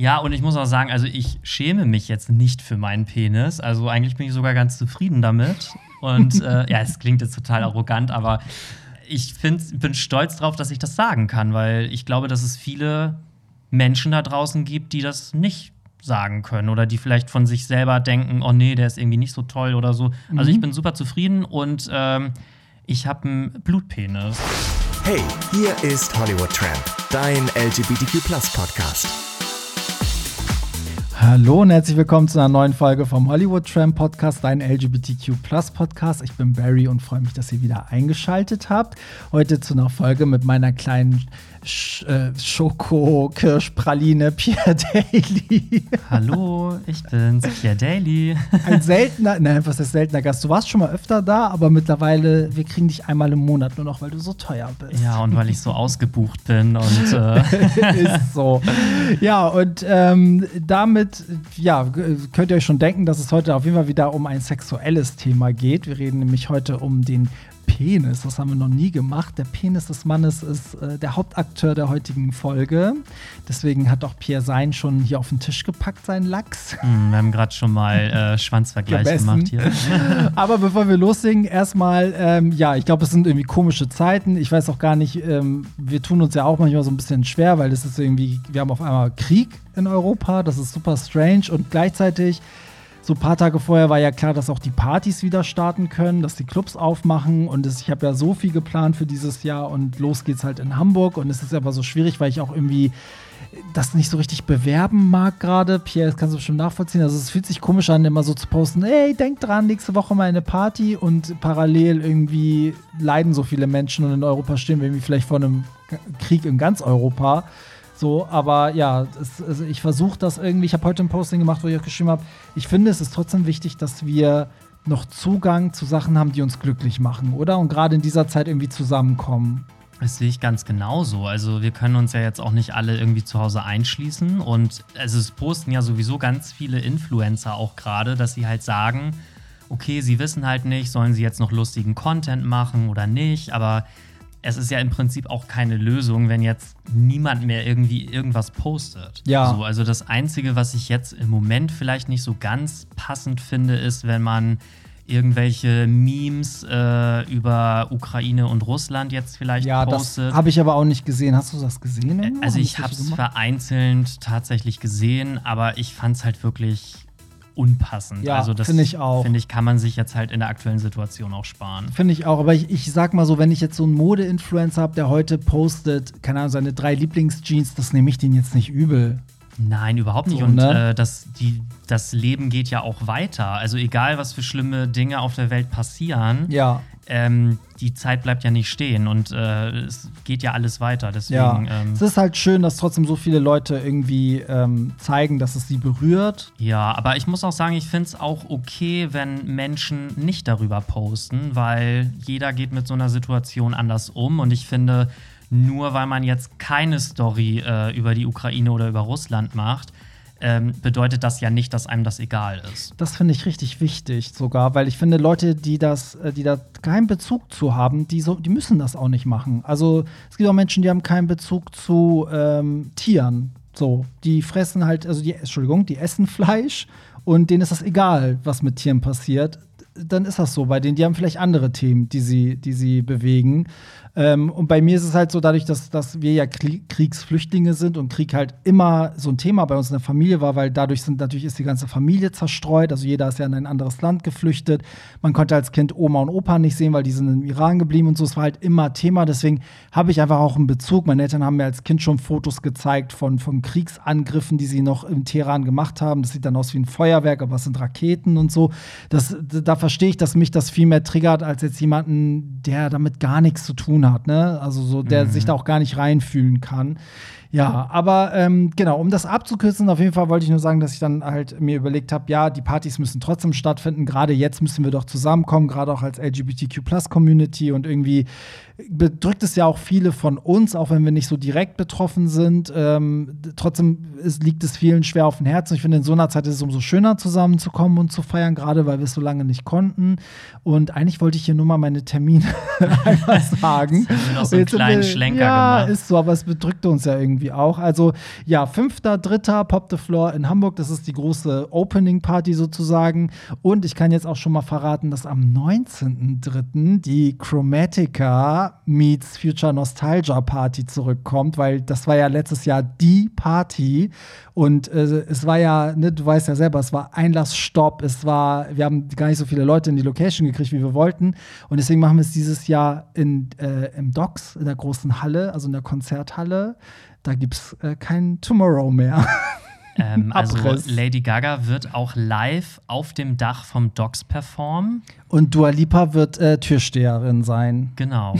Ja, und ich muss auch sagen, also ich schäme mich jetzt nicht für meinen Penis. Also eigentlich bin ich sogar ganz zufrieden damit. Und äh, ja, es klingt jetzt total arrogant, aber ich find, bin stolz darauf, dass ich das sagen kann, weil ich glaube, dass es viele Menschen da draußen gibt, die das nicht sagen können oder die vielleicht von sich selber denken, oh nee, der ist irgendwie nicht so toll oder so. Mhm. Also ich bin super zufrieden und ähm, ich habe einen Blutpenis. Hey, hier ist Hollywood Tramp, dein LGBTQ Podcast. Hallo und herzlich willkommen zu einer neuen Folge vom Hollywood Tram Podcast, dein LGBTQ Podcast. Ich bin Barry und freue mich, dass ihr wieder eingeschaltet habt. Heute zu einer Folge mit meiner kleinen Sch äh, Schoko-Kirschpraline Pierre Daly. Hallo, ich bin's, Pierre Daly. Ein seltener, nein, was ist seltener Gast? Du warst schon mal öfter da, aber mittlerweile, wir kriegen dich einmal im Monat nur noch, weil du so teuer bist. Ja, und weil ich so ausgebucht bin und äh ist so. Ja, und ähm, damit, ja, könnt ihr euch schon denken, dass es heute auf jeden Fall wieder um ein sexuelles Thema geht. Wir reden nämlich heute um den Penis. Das haben wir noch nie gemacht. Der Penis des Mannes ist äh, der Hauptakteur der heutigen Folge. Deswegen hat auch Pierre Sein schon hier auf den Tisch gepackt, seinen Lachs. Mm, wir haben gerade schon mal äh, Schwanzvergleich gemacht hier. Aber bevor wir loslegen, erstmal, ähm, ja, ich glaube, es sind irgendwie komische Zeiten. Ich weiß auch gar nicht, ähm, wir tun uns ja auch manchmal so ein bisschen schwer, weil es ist irgendwie, wir haben auf einmal Krieg in Europa. Das ist super strange und gleichzeitig so ein paar Tage vorher war ja klar, dass auch die Partys wieder starten können, dass die Clubs aufmachen. Und das, ich habe ja so viel geplant für dieses Jahr und los geht's halt in Hamburg. Und es ist aber so schwierig, weil ich auch irgendwie das nicht so richtig bewerben mag gerade. Pierre, das kannst du bestimmt nachvollziehen. Also es fühlt sich komisch an, immer so zu posten, ey, denk dran, nächste Woche mal eine Party und parallel irgendwie leiden so viele Menschen und in Europa stehen wir irgendwie vielleicht vor einem Krieg in ganz Europa. So, aber ja, es, also ich versuche das irgendwie. Ich habe heute ein Posting gemacht, wo ich auch geschrieben habe, ich finde, es ist trotzdem wichtig, dass wir noch Zugang zu Sachen haben, die uns glücklich machen, oder? Und gerade in dieser Zeit irgendwie zusammenkommen. Das sehe ich ganz genauso. Also wir können uns ja jetzt auch nicht alle irgendwie zu Hause einschließen. Und also es posten ja sowieso ganz viele Influencer auch gerade, dass sie halt sagen, okay, sie wissen halt nicht, sollen sie jetzt noch lustigen Content machen oder nicht. Aber es ist ja im Prinzip auch keine Lösung, wenn jetzt niemand mehr irgendwie irgendwas postet. Ja. So, also das Einzige, was ich jetzt im Moment vielleicht nicht so ganz passend finde, ist, wenn man irgendwelche Memes äh, über Ukraine und Russland jetzt vielleicht ja, postet. Ja, habe ich aber auch nicht gesehen. Hast du das gesehen? Irgendwo? Also ich habe es vereinzelt tatsächlich gesehen, aber ich fand es halt wirklich unpassend. Ja, also das finde ich auch. Finde ich, kann man sich jetzt halt in der aktuellen Situation auch sparen. Finde ich auch. Aber ich, ich sag mal so, wenn ich jetzt so einen Mode-Influencer habe, der heute postet, keine Ahnung, seine drei Lieblingsjeans, das nehme ich den jetzt nicht übel. Nein, überhaupt nicht. So, und ne? äh, das, die, das Leben geht ja auch weiter. Also egal, was für schlimme Dinge auf der Welt passieren, ja. Ähm, die Zeit bleibt ja nicht stehen und äh, es geht ja alles weiter. Deswegen, ja. Ähm, es ist halt schön, dass trotzdem so viele Leute irgendwie ähm, zeigen, dass es sie berührt. Ja, aber ich muss auch sagen, ich finde es auch okay, wenn Menschen nicht darüber posten, weil jeder geht mit so einer Situation anders um und ich finde, nur weil man jetzt keine Story äh, über die Ukraine oder über Russland macht, ähm, bedeutet das ja nicht, dass einem das egal ist. Das finde ich richtig wichtig sogar, weil ich finde, Leute, die das, äh, die da keinen Bezug zu haben, die, so, die müssen das auch nicht machen. Also es gibt auch Menschen, die haben keinen Bezug zu ähm, Tieren. So, die fressen halt, also die, Entschuldigung, die essen Fleisch und denen ist das egal, was mit Tieren passiert. Dann ist das so bei denen. Die haben vielleicht andere Themen, die sie, die sie bewegen. Ähm, und bei mir ist es halt so, dadurch, dass, dass wir ja Kriegsflüchtlinge sind und Krieg halt immer so ein Thema bei uns in der Familie war, weil dadurch sind natürlich ist die ganze Familie zerstreut. Also jeder ist ja in ein anderes Land geflüchtet. Man konnte als Kind Oma und Opa nicht sehen, weil die sind im Iran geblieben und so. Es war halt immer Thema. Deswegen habe ich einfach auch einen Bezug. Meine Eltern haben mir als Kind schon Fotos gezeigt von, von Kriegsangriffen, die sie noch im Teheran gemacht haben. Das sieht dann aus wie ein Feuerwerk, aber es sind Raketen und so. Das, da verstehe ich, dass mich das viel mehr triggert, als jetzt jemanden, der damit gar nichts zu tun hat hat, ne? Also so, der mhm. sich da auch gar nicht reinfühlen kann. Ja, aber ähm, genau, um das abzukürzen, auf jeden Fall wollte ich nur sagen, dass ich dann halt mir überlegt habe, ja, die Partys müssen trotzdem stattfinden. Gerade jetzt müssen wir doch zusammenkommen, gerade auch als LGBTQ-Plus-Community und irgendwie bedrückt es ja auch viele von uns, auch wenn wir nicht so direkt betroffen sind. Ähm, trotzdem ist, liegt es vielen schwer auf dem Herzen. Ich finde, in so einer Zeit ist es umso schöner, zusammenzukommen und zu feiern, gerade weil wir es so lange nicht konnten. Und eigentlich wollte ich hier nur mal meine Termine einmal sagen. Jetzt haben wir noch so einen kleinen wir, Schlenker ja, gemacht. ist so, aber es bedrückte uns ja irgendwie irgendwie auch. Also ja, 5.3. Pop the Floor in Hamburg. Das ist die große Opening Party sozusagen. Und ich kann jetzt auch schon mal verraten, dass am 19.3. die Chromatica meets Future Nostalgia Party zurückkommt, weil das war ja letztes Jahr die Party. Und äh, es war ja, ne, du weißt ja selber, es war Einlassstopp, es war, wir haben gar nicht so viele Leute in die Location gekriegt, wie wir wollten. Und deswegen machen wir es dieses Jahr in, äh, im Docks, in der großen Halle, also in der Konzerthalle. Da gibt es äh, kein Tomorrow mehr. Ähm, also. Lady Gaga wird auch live auf dem Dach vom Docks performen. Und Dua Lipa wird äh, Türsteherin sein. Genau.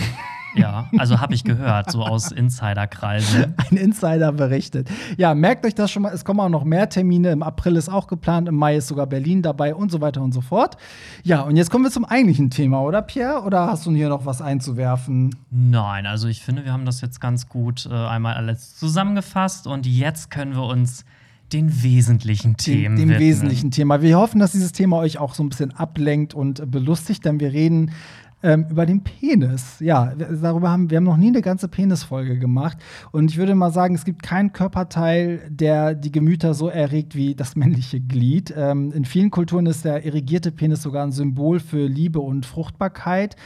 Ja, also habe ich gehört, so aus Insiderkreisen. Ein Insider berichtet. Ja, merkt euch das schon mal. Es kommen auch noch mehr Termine. Im April ist auch geplant. Im Mai ist sogar Berlin dabei und so weiter und so fort. Ja, und jetzt kommen wir zum eigentlichen Thema, oder Pierre? Oder hast du hier noch was einzuwerfen? Nein, also ich finde, wir haben das jetzt ganz gut äh, einmal alles zusammengefasst und jetzt können wir uns den wesentlichen Themen dem, dem widmen. wesentlichen Thema. Wir hoffen, dass dieses Thema euch auch so ein bisschen ablenkt und belustigt, denn wir reden ähm, über den Penis. Ja, wir- darüber haben wir haben noch nie eine ganze Penisfolge gemacht. Und ich würde mal sagen, es gibt keinen Körperteil, der die Gemüter so erregt wie das männliche Glied. Ähm, in vielen Kulturen ist der erigierte Penis sogar ein Symbol für Liebe und Fruchtbarkeit.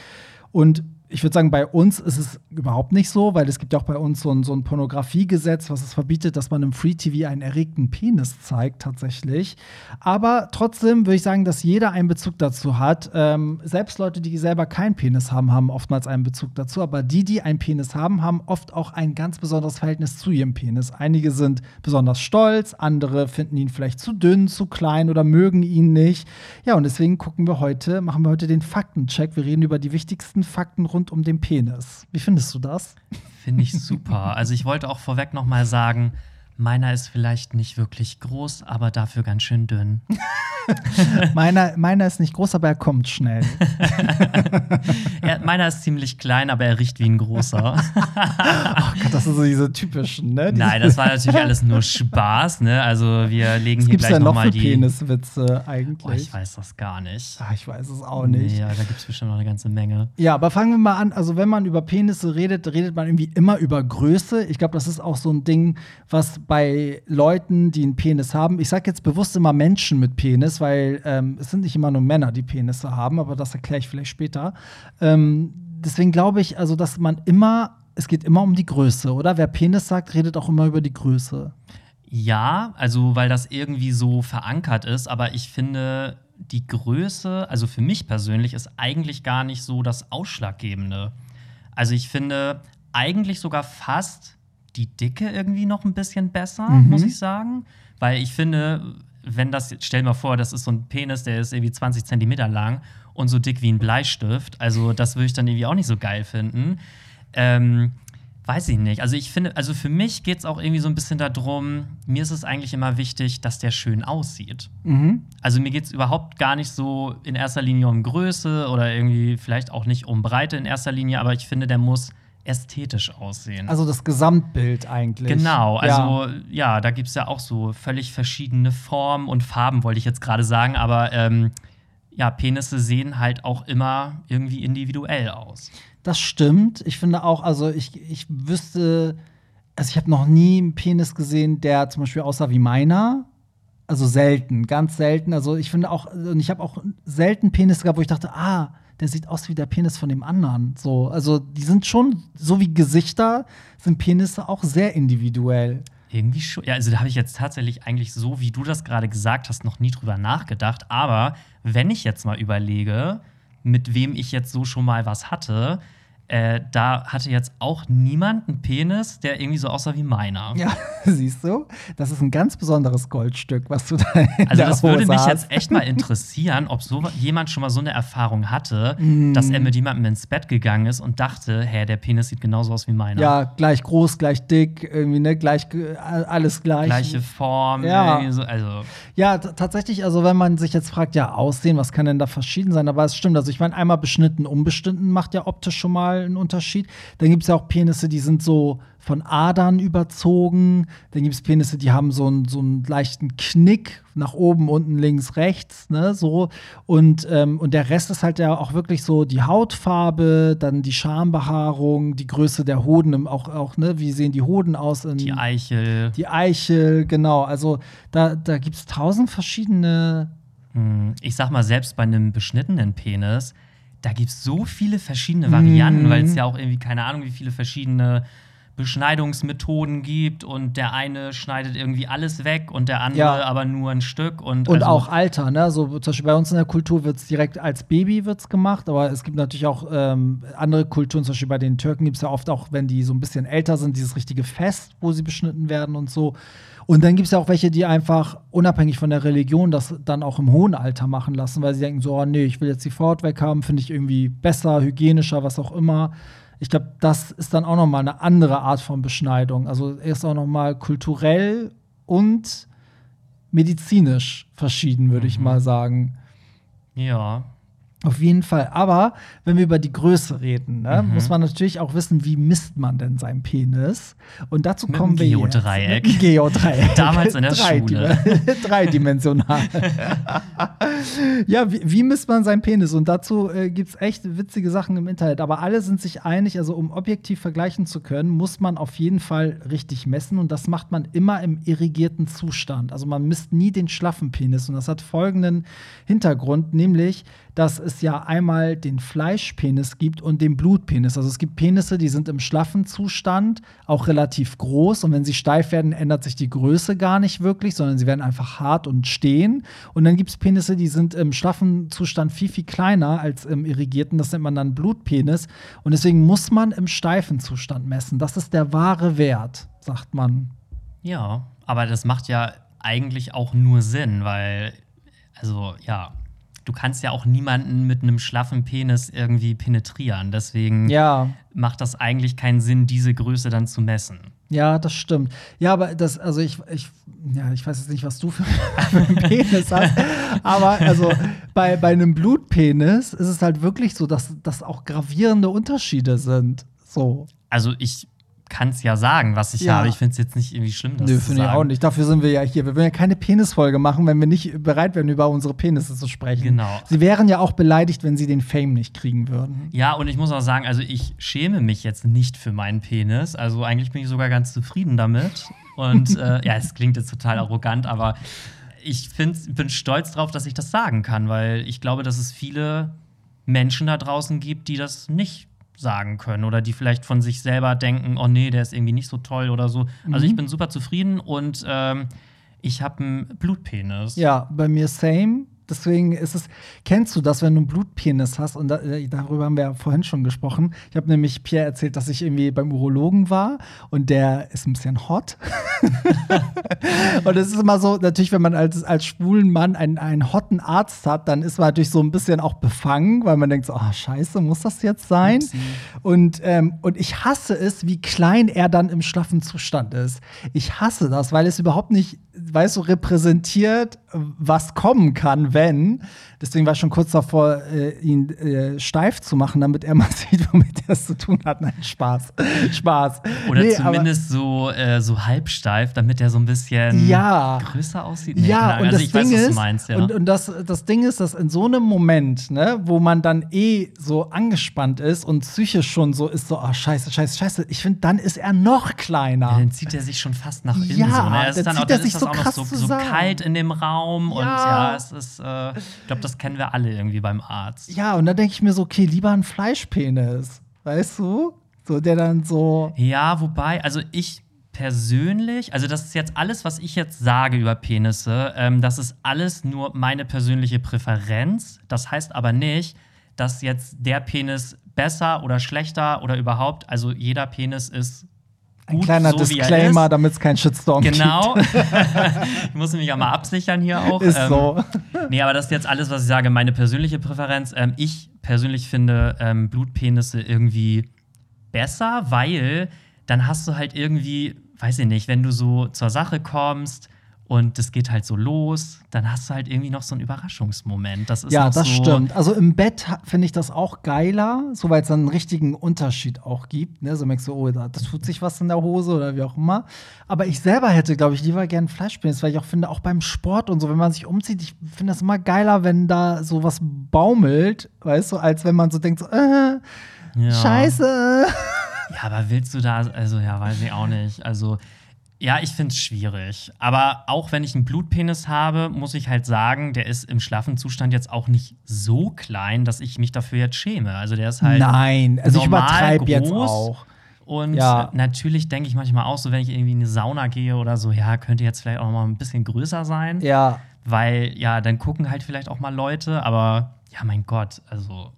Und ich würde sagen, bei uns ist es überhaupt nicht so, weil es gibt ja auch bei uns so ein, so ein Pornografiegesetz, was es verbietet, dass man im Free TV einen erregten Penis zeigt, tatsächlich. Aber trotzdem würde ich sagen, dass jeder einen Bezug dazu hat. Ähm, selbst Leute, die selber keinen Penis haben, haben oftmals einen Bezug dazu. Aber die, die einen Penis haben, haben oft auch ein ganz besonderes Verhältnis zu ihrem Penis. Einige sind besonders stolz, andere finden ihn vielleicht zu dünn, zu klein oder mögen ihn nicht. Ja, und deswegen gucken wir heute, machen wir heute den Faktencheck. Wir reden über die wichtigsten Fakten rund um den Penis. Wie findest du das? Finde ich super. Also ich wollte auch vorweg noch mal sagen, meiner ist vielleicht nicht wirklich groß, aber dafür ganz schön dünn. meiner, meiner ist nicht groß, aber er kommt schnell. Er, meiner ist ziemlich klein, aber er riecht wie ein großer. Ach Gott, das sind so diese typischen, ne? Nein, das war natürlich alles nur Spaß, ne? Also wir legen Was hier gleich denn noch die. Peniswitze eigentlich? Oh, ich weiß das gar nicht. Ah, ich weiß es auch nicht. Nee, ja, da gibt es bestimmt noch eine ganze Menge. Ja, aber fangen wir mal an. Also, wenn man über Penisse redet, redet man irgendwie immer über Größe. Ich glaube, das ist auch so ein Ding, was bei Leuten, die einen Penis haben, ich sage jetzt bewusst immer Menschen mit Penis, weil ähm, es sind nicht immer nur Männer, die Penisse haben, aber das erkläre ich vielleicht später. Ähm, deswegen glaube ich, also, dass man immer, es geht immer um die Größe, oder? Wer Penis sagt, redet auch immer über die Größe. Ja, also weil das irgendwie so verankert ist, aber ich finde, die Größe, also für mich persönlich, ist eigentlich gar nicht so das Ausschlaggebende. Also ich finde eigentlich sogar fast die Dicke irgendwie noch ein bisschen besser, Mhm. muss ich sagen. Weil ich finde, wenn das, stell dir mal vor, das ist so ein Penis, der ist irgendwie 20 Zentimeter lang und so dick wie ein Bleistift. Also das würde ich dann irgendwie auch nicht so geil finden. Ähm, weiß ich nicht. Also ich finde, also für mich geht es auch irgendwie so ein bisschen darum, mir ist es eigentlich immer wichtig, dass der schön aussieht. Mhm. Also mir geht es überhaupt gar nicht so in erster Linie um Größe oder irgendwie vielleicht auch nicht um Breite in erster Linie, aber ich finde, der muss ästhetisch aussehen. Also das Gesamtbild eigentlich. Genau, Ja. also ja, da gibt es ja auch so völlig verschiedene Formen und Farben, wollte ich jetzt gerade sagen, aber ähm, ja, Penisse sehen halt auch immer irgendwie individuell aus. Das stimmt. Ich finde auch, also ich, ich wüsste, also ich habe noch nie einen Penis gesehen, der zum Beispiel aussah wie meiner. Also selten, ganz selten. Also ich finde auch, und ich habe auch selten Penis gehabt, wo ich dachte, ah, der sieht aus wie der Penis von dem anderen. So, also die sind schon, so wie Gesichter, sind Penisse auch sehr individuell. Irgendwie schon. Ja, also da habe ich jetzt tatsächlich eigentlich so, wie du das gerade gesagt hast, noch nie drüber nachgedacht. Aber wenn ich jetzt mal überlege, mit wem ich jetzt so schon mal was hatte, äh, da hatte jetzt auch niemand einen Penis, der irgendwie so aussah wie meiner. Ja, siehst du? Das ist ein ganz besonderes Goldstück, was du da in Also das würde Hose mich hast. jetzt echt mal interessieren, ob so jemand schon mal so eine Erfahrung hatte, Mm. dass er mit jemandem ins Bett gegangen ist und dachte, hä, der Penis sieht genauso aus wie meiner. Ja, gleich groß, gleich dick, irgendwie, ne, gleich, ge- alles gleich. Gleiche Form, Ja. so, also Ja, tatsächlich, also wenn man sich jetzt fragt, ja, Aussehen, was kann denn da verschieden sein? Aber es stimmt, also ich meine, einmal beschnitten, unbeschnitten macht ja optisch schon mal Fall ein Unterschied. Dann gibt es ja auch Penisse, die sind so von Adern überzogen. Dann gibt es Penisse, die haben so einen, so einen leichten Knick nach oben, unten, links, rechts, ne, so. Und, ähm, und der Rest ist halt ja auch wirklich so die Hautfarbe, dann die Schambehaarung, die Größe der Hoden, auch, auch ne, wie sehen die Hoden aus? die Eichel. Die Eichel, genau. Also da, da gibt es tausend verschiedene. Hm, ich sag mal, selbst bei einem beschnittenen Penis, da gibt es so viele verschiedene Varianten, Mhm. weil es ja auch irgendwie, keine Ahnung, wie viele verschiedene Beschneidungsmethoden gibt und der eine schneidet irgendwie alles weg und der andere Ja. aber nur ein Stück und, Und also, auch Alter, ne? So zum Beispiel bei uns in der Kultur wird es direkt als Baby wird's gemacht, aber es gibt natürlich auch ähm, andere Kulturen, zum Beispiel bei den Türken gibt es ja oft auch, wenn die so ein bisschen älter sind, dieses richtige Fest, wo sie beschnitten werden und so. Und dann gibt es ja auch welche, die einfach unabhängig von der Religion das dann auch im hohen Alter machen lassen, weil sie denken so, oh nee, ich will jetzt die Haut weghaben, finde ich irgendwie besser, hygienischer, was auch immer. Ich glaube, das ist dann auch noch mal eine andere Art von Beschneidung. Also er ist auch noch mal kulturell und medizinisch verschieden, würde ich mal sagen. ja. Auf jeden Fall. Aber wenn wir über die Größe reden, ne, Mhm. muss man natürlich auch wissen, wie misst man denn seinen Penis? Und dazu Mit kommen wir Geodreieck. Jetzt. Geodreieck. Damals in der Dreidim- Dreidimensional. ja, wie, wie misst man seinen Penis? Und dazu äh, gibt es echt witzige Sachen im Internet. Aber alle sind sich einig, also um objektiv vergleichen zu können, muss man auf jeden Fall richtig messen. Und das macht man immer im irrigierten Zustand. Also man misst nie den schlaffen Penis. Und das hat folgenden Hintergrund, nämlich, dass es ja einmal den Fleischpenis gibt und den Blutpenis. Also es gibt Penisse, die sind im schlaffen Zustand auch relativ groß und wenn sie steif werden, ändert sich die Größe gar nicht wirklich, sondern sie werden einfach hart und stehen. Und dann gibt es Penisse, die sind im schlaffen Zustand viel, viel kleiner als im irrigierten. Das nennt man dann Blutpenis. Und deswegen muss man im steifen Zustand messen. Das ist der wahre Wert, sagt man. Ja, aber das macht ja eigentlich auch nur Sinn, weil, also ja, du kannst ja auch niemanden mit einem schlaffen Penis irgendwie penetrieren. Deswegen Ja. macht das eigentlich keinen Sinn, diese Größe dann zu messen. Ja, das stimmt. Ja, aber das, also ich, ich, ja, ich weiß jetzt nicht, was du für einen Penis hast, aber also bei, bei einem Blutpenis ist es halt wirklich so, dass das auch gravierende Unterschiede sind. So. Also ich kann es ja sagen, was ich Ja. habe. Ich finde es jetzt nicht irgendwie schlimm, das Nö, finde ich auch nicht. Dafür sind wir ja hier. Wir wollen ja keine Penisfolge machen, wenn wir nicht bereit wären, über unsere Penisse zu sprechen. Genau. Sie wären ja auch beleidigt, wenn sie den Fame nicht kriegen würden. Ja, und ich muss auch sagen, also ich schäme mich jetzt nicht für meinen Penis. Also eigentlich bin ich sogar ganz zufrieden damit. Und äh, ja, es klingt jetzt total arrogant, aber ich find, bin stolz drauf, dass ich das sagen kann, weil ich glaube, dass es viele Menschen da draußen gibt, die das nicht sagen können oder die vielleicht von sich selber denken, oh nee, der ist irgendwie nicht so toll oder so. Also ich bin super zufrieden und ähm, ich habe einen Blutpenis. Ja, bei mir same. Deswegen ist es, kennst du das, wenn du einen Blutpenis hast? Und da, äh, darüber haben wir ja vorhin schon gesprochen. Ich habe nämlich Pierre erzählt, dass ich irgendwie beim Urologen war und der ist ein bisschen hot. und es ist immer so, natürlich, wenn man als, als schwulen Mann einen, einen hotten Arzt hat, dann ist man natürlich so ein bisschen auch befangen, weil man denkt so, ah, scheiße, muss das jetzt sein? Upsi. Und, ähm, und ich hasse es, wie klein er dann im schlaffen Zustand ist. Ich hasse das, weil es überhaupt nicht, weißt du, repräsentiert, was kommen kann, wenn. Deswegen war ich schon kurz davor, äh, ihn äh, steif zu machen, damit er mal sieht, womit er es zu tun hat. Nein, Spaß. Spaß. Oder Nee, zumindest so, äh, so halbsteif, damit er so ein bisschen Ja. größer aussieht. Nee, Ja, und also das ich Ding weiß, was ist, du meinst, ja. und, und das, das Ding ist, dass in so einem Moment, ne, wo man dann eh so angespannt ist und psychisch schon so ist, so, ah, scheiße, scheiße, scheiße, ich finde, dann ist er noch kleiner. ja, dann zieht er sich schon fast nach innen. Ja, so, ne? Dann dann, zieht er sich das so auch noch so, so kalt in dem Raum. Und Ja. ja, es ist, äh, ich glaube, das kennen wir alle irgendwie beim Arzt. Ja, und da denke ich mir so, okay, lieber ein Fleischpenis. Weißt du? So, der dann so. Ja, wobei, also ich persönlich, also das ist jetzt alles, was ich jetzt sage über Penisse, ähm, das ist alles nur meine persönliche Präferenz. Das heißt aber nicht, dass jetzt der Penis besser oder schlechter oder überhaupt, also jeder Penis ist Ein gut, kleiner so er Disclaimer, damit es keinen Shitstorm Genau. ich muss mich ja mal absichern hier auch. gibt. Ist Ähm, so. Nee, aber das ist jetzt alles, was ich sage, meine persönliche Präferenz. Ähm, ich persönlich finde ähm, Blutpenisse irgendwie besser, weil dann hast du halt irgendwie, weiß ich nicht, wenn du so zur Sache kommst und das geht halt so los, dann hast du halt irgendwie noch so einen Überraschungsmoment. Das ist ja, das so, stimmt. Also im Bett finde ich das auch geiler, so weil es dann einen richtigen Unterschied auch gibt. Ne? So merkst du, oh, da das tut sich was in der Hose oder wie auch immer. Aber ich selber hätte, glaube ich, lieber gern Fleischpenis, weil ich auch finde, auch beim Sport und so, wenn man sich umzieht, ich finde das immer geiler, wenn da so was baumelt, weißt du, als wenn man so denkt, so, äh, Ja. scheiße. Ja, aber willst du da, also ja, weiß ich auch nicht. Also, ja, ich finde es schwierig. Aber auch wenn ich einen Blutpenis habe, muss ich halt sagen, der ist im schlaffen Zustand jetzt auch nicht so klein, dass ich mich dafür jetzt schäme. Also der ist halt. Nein, also ich übertreibe jetzt groß. auch. Und Ja. natürlich denke ich manchmal auch so, wenn ich irgendwie in eine Sauna gehe oder so, ja, könnte jetzt vielleicht auch mal ein bisschen größer sein. Ja, Weil, ja, dann gucken halt vielleicht auch mal Leute, aber ja, mein Gott, also.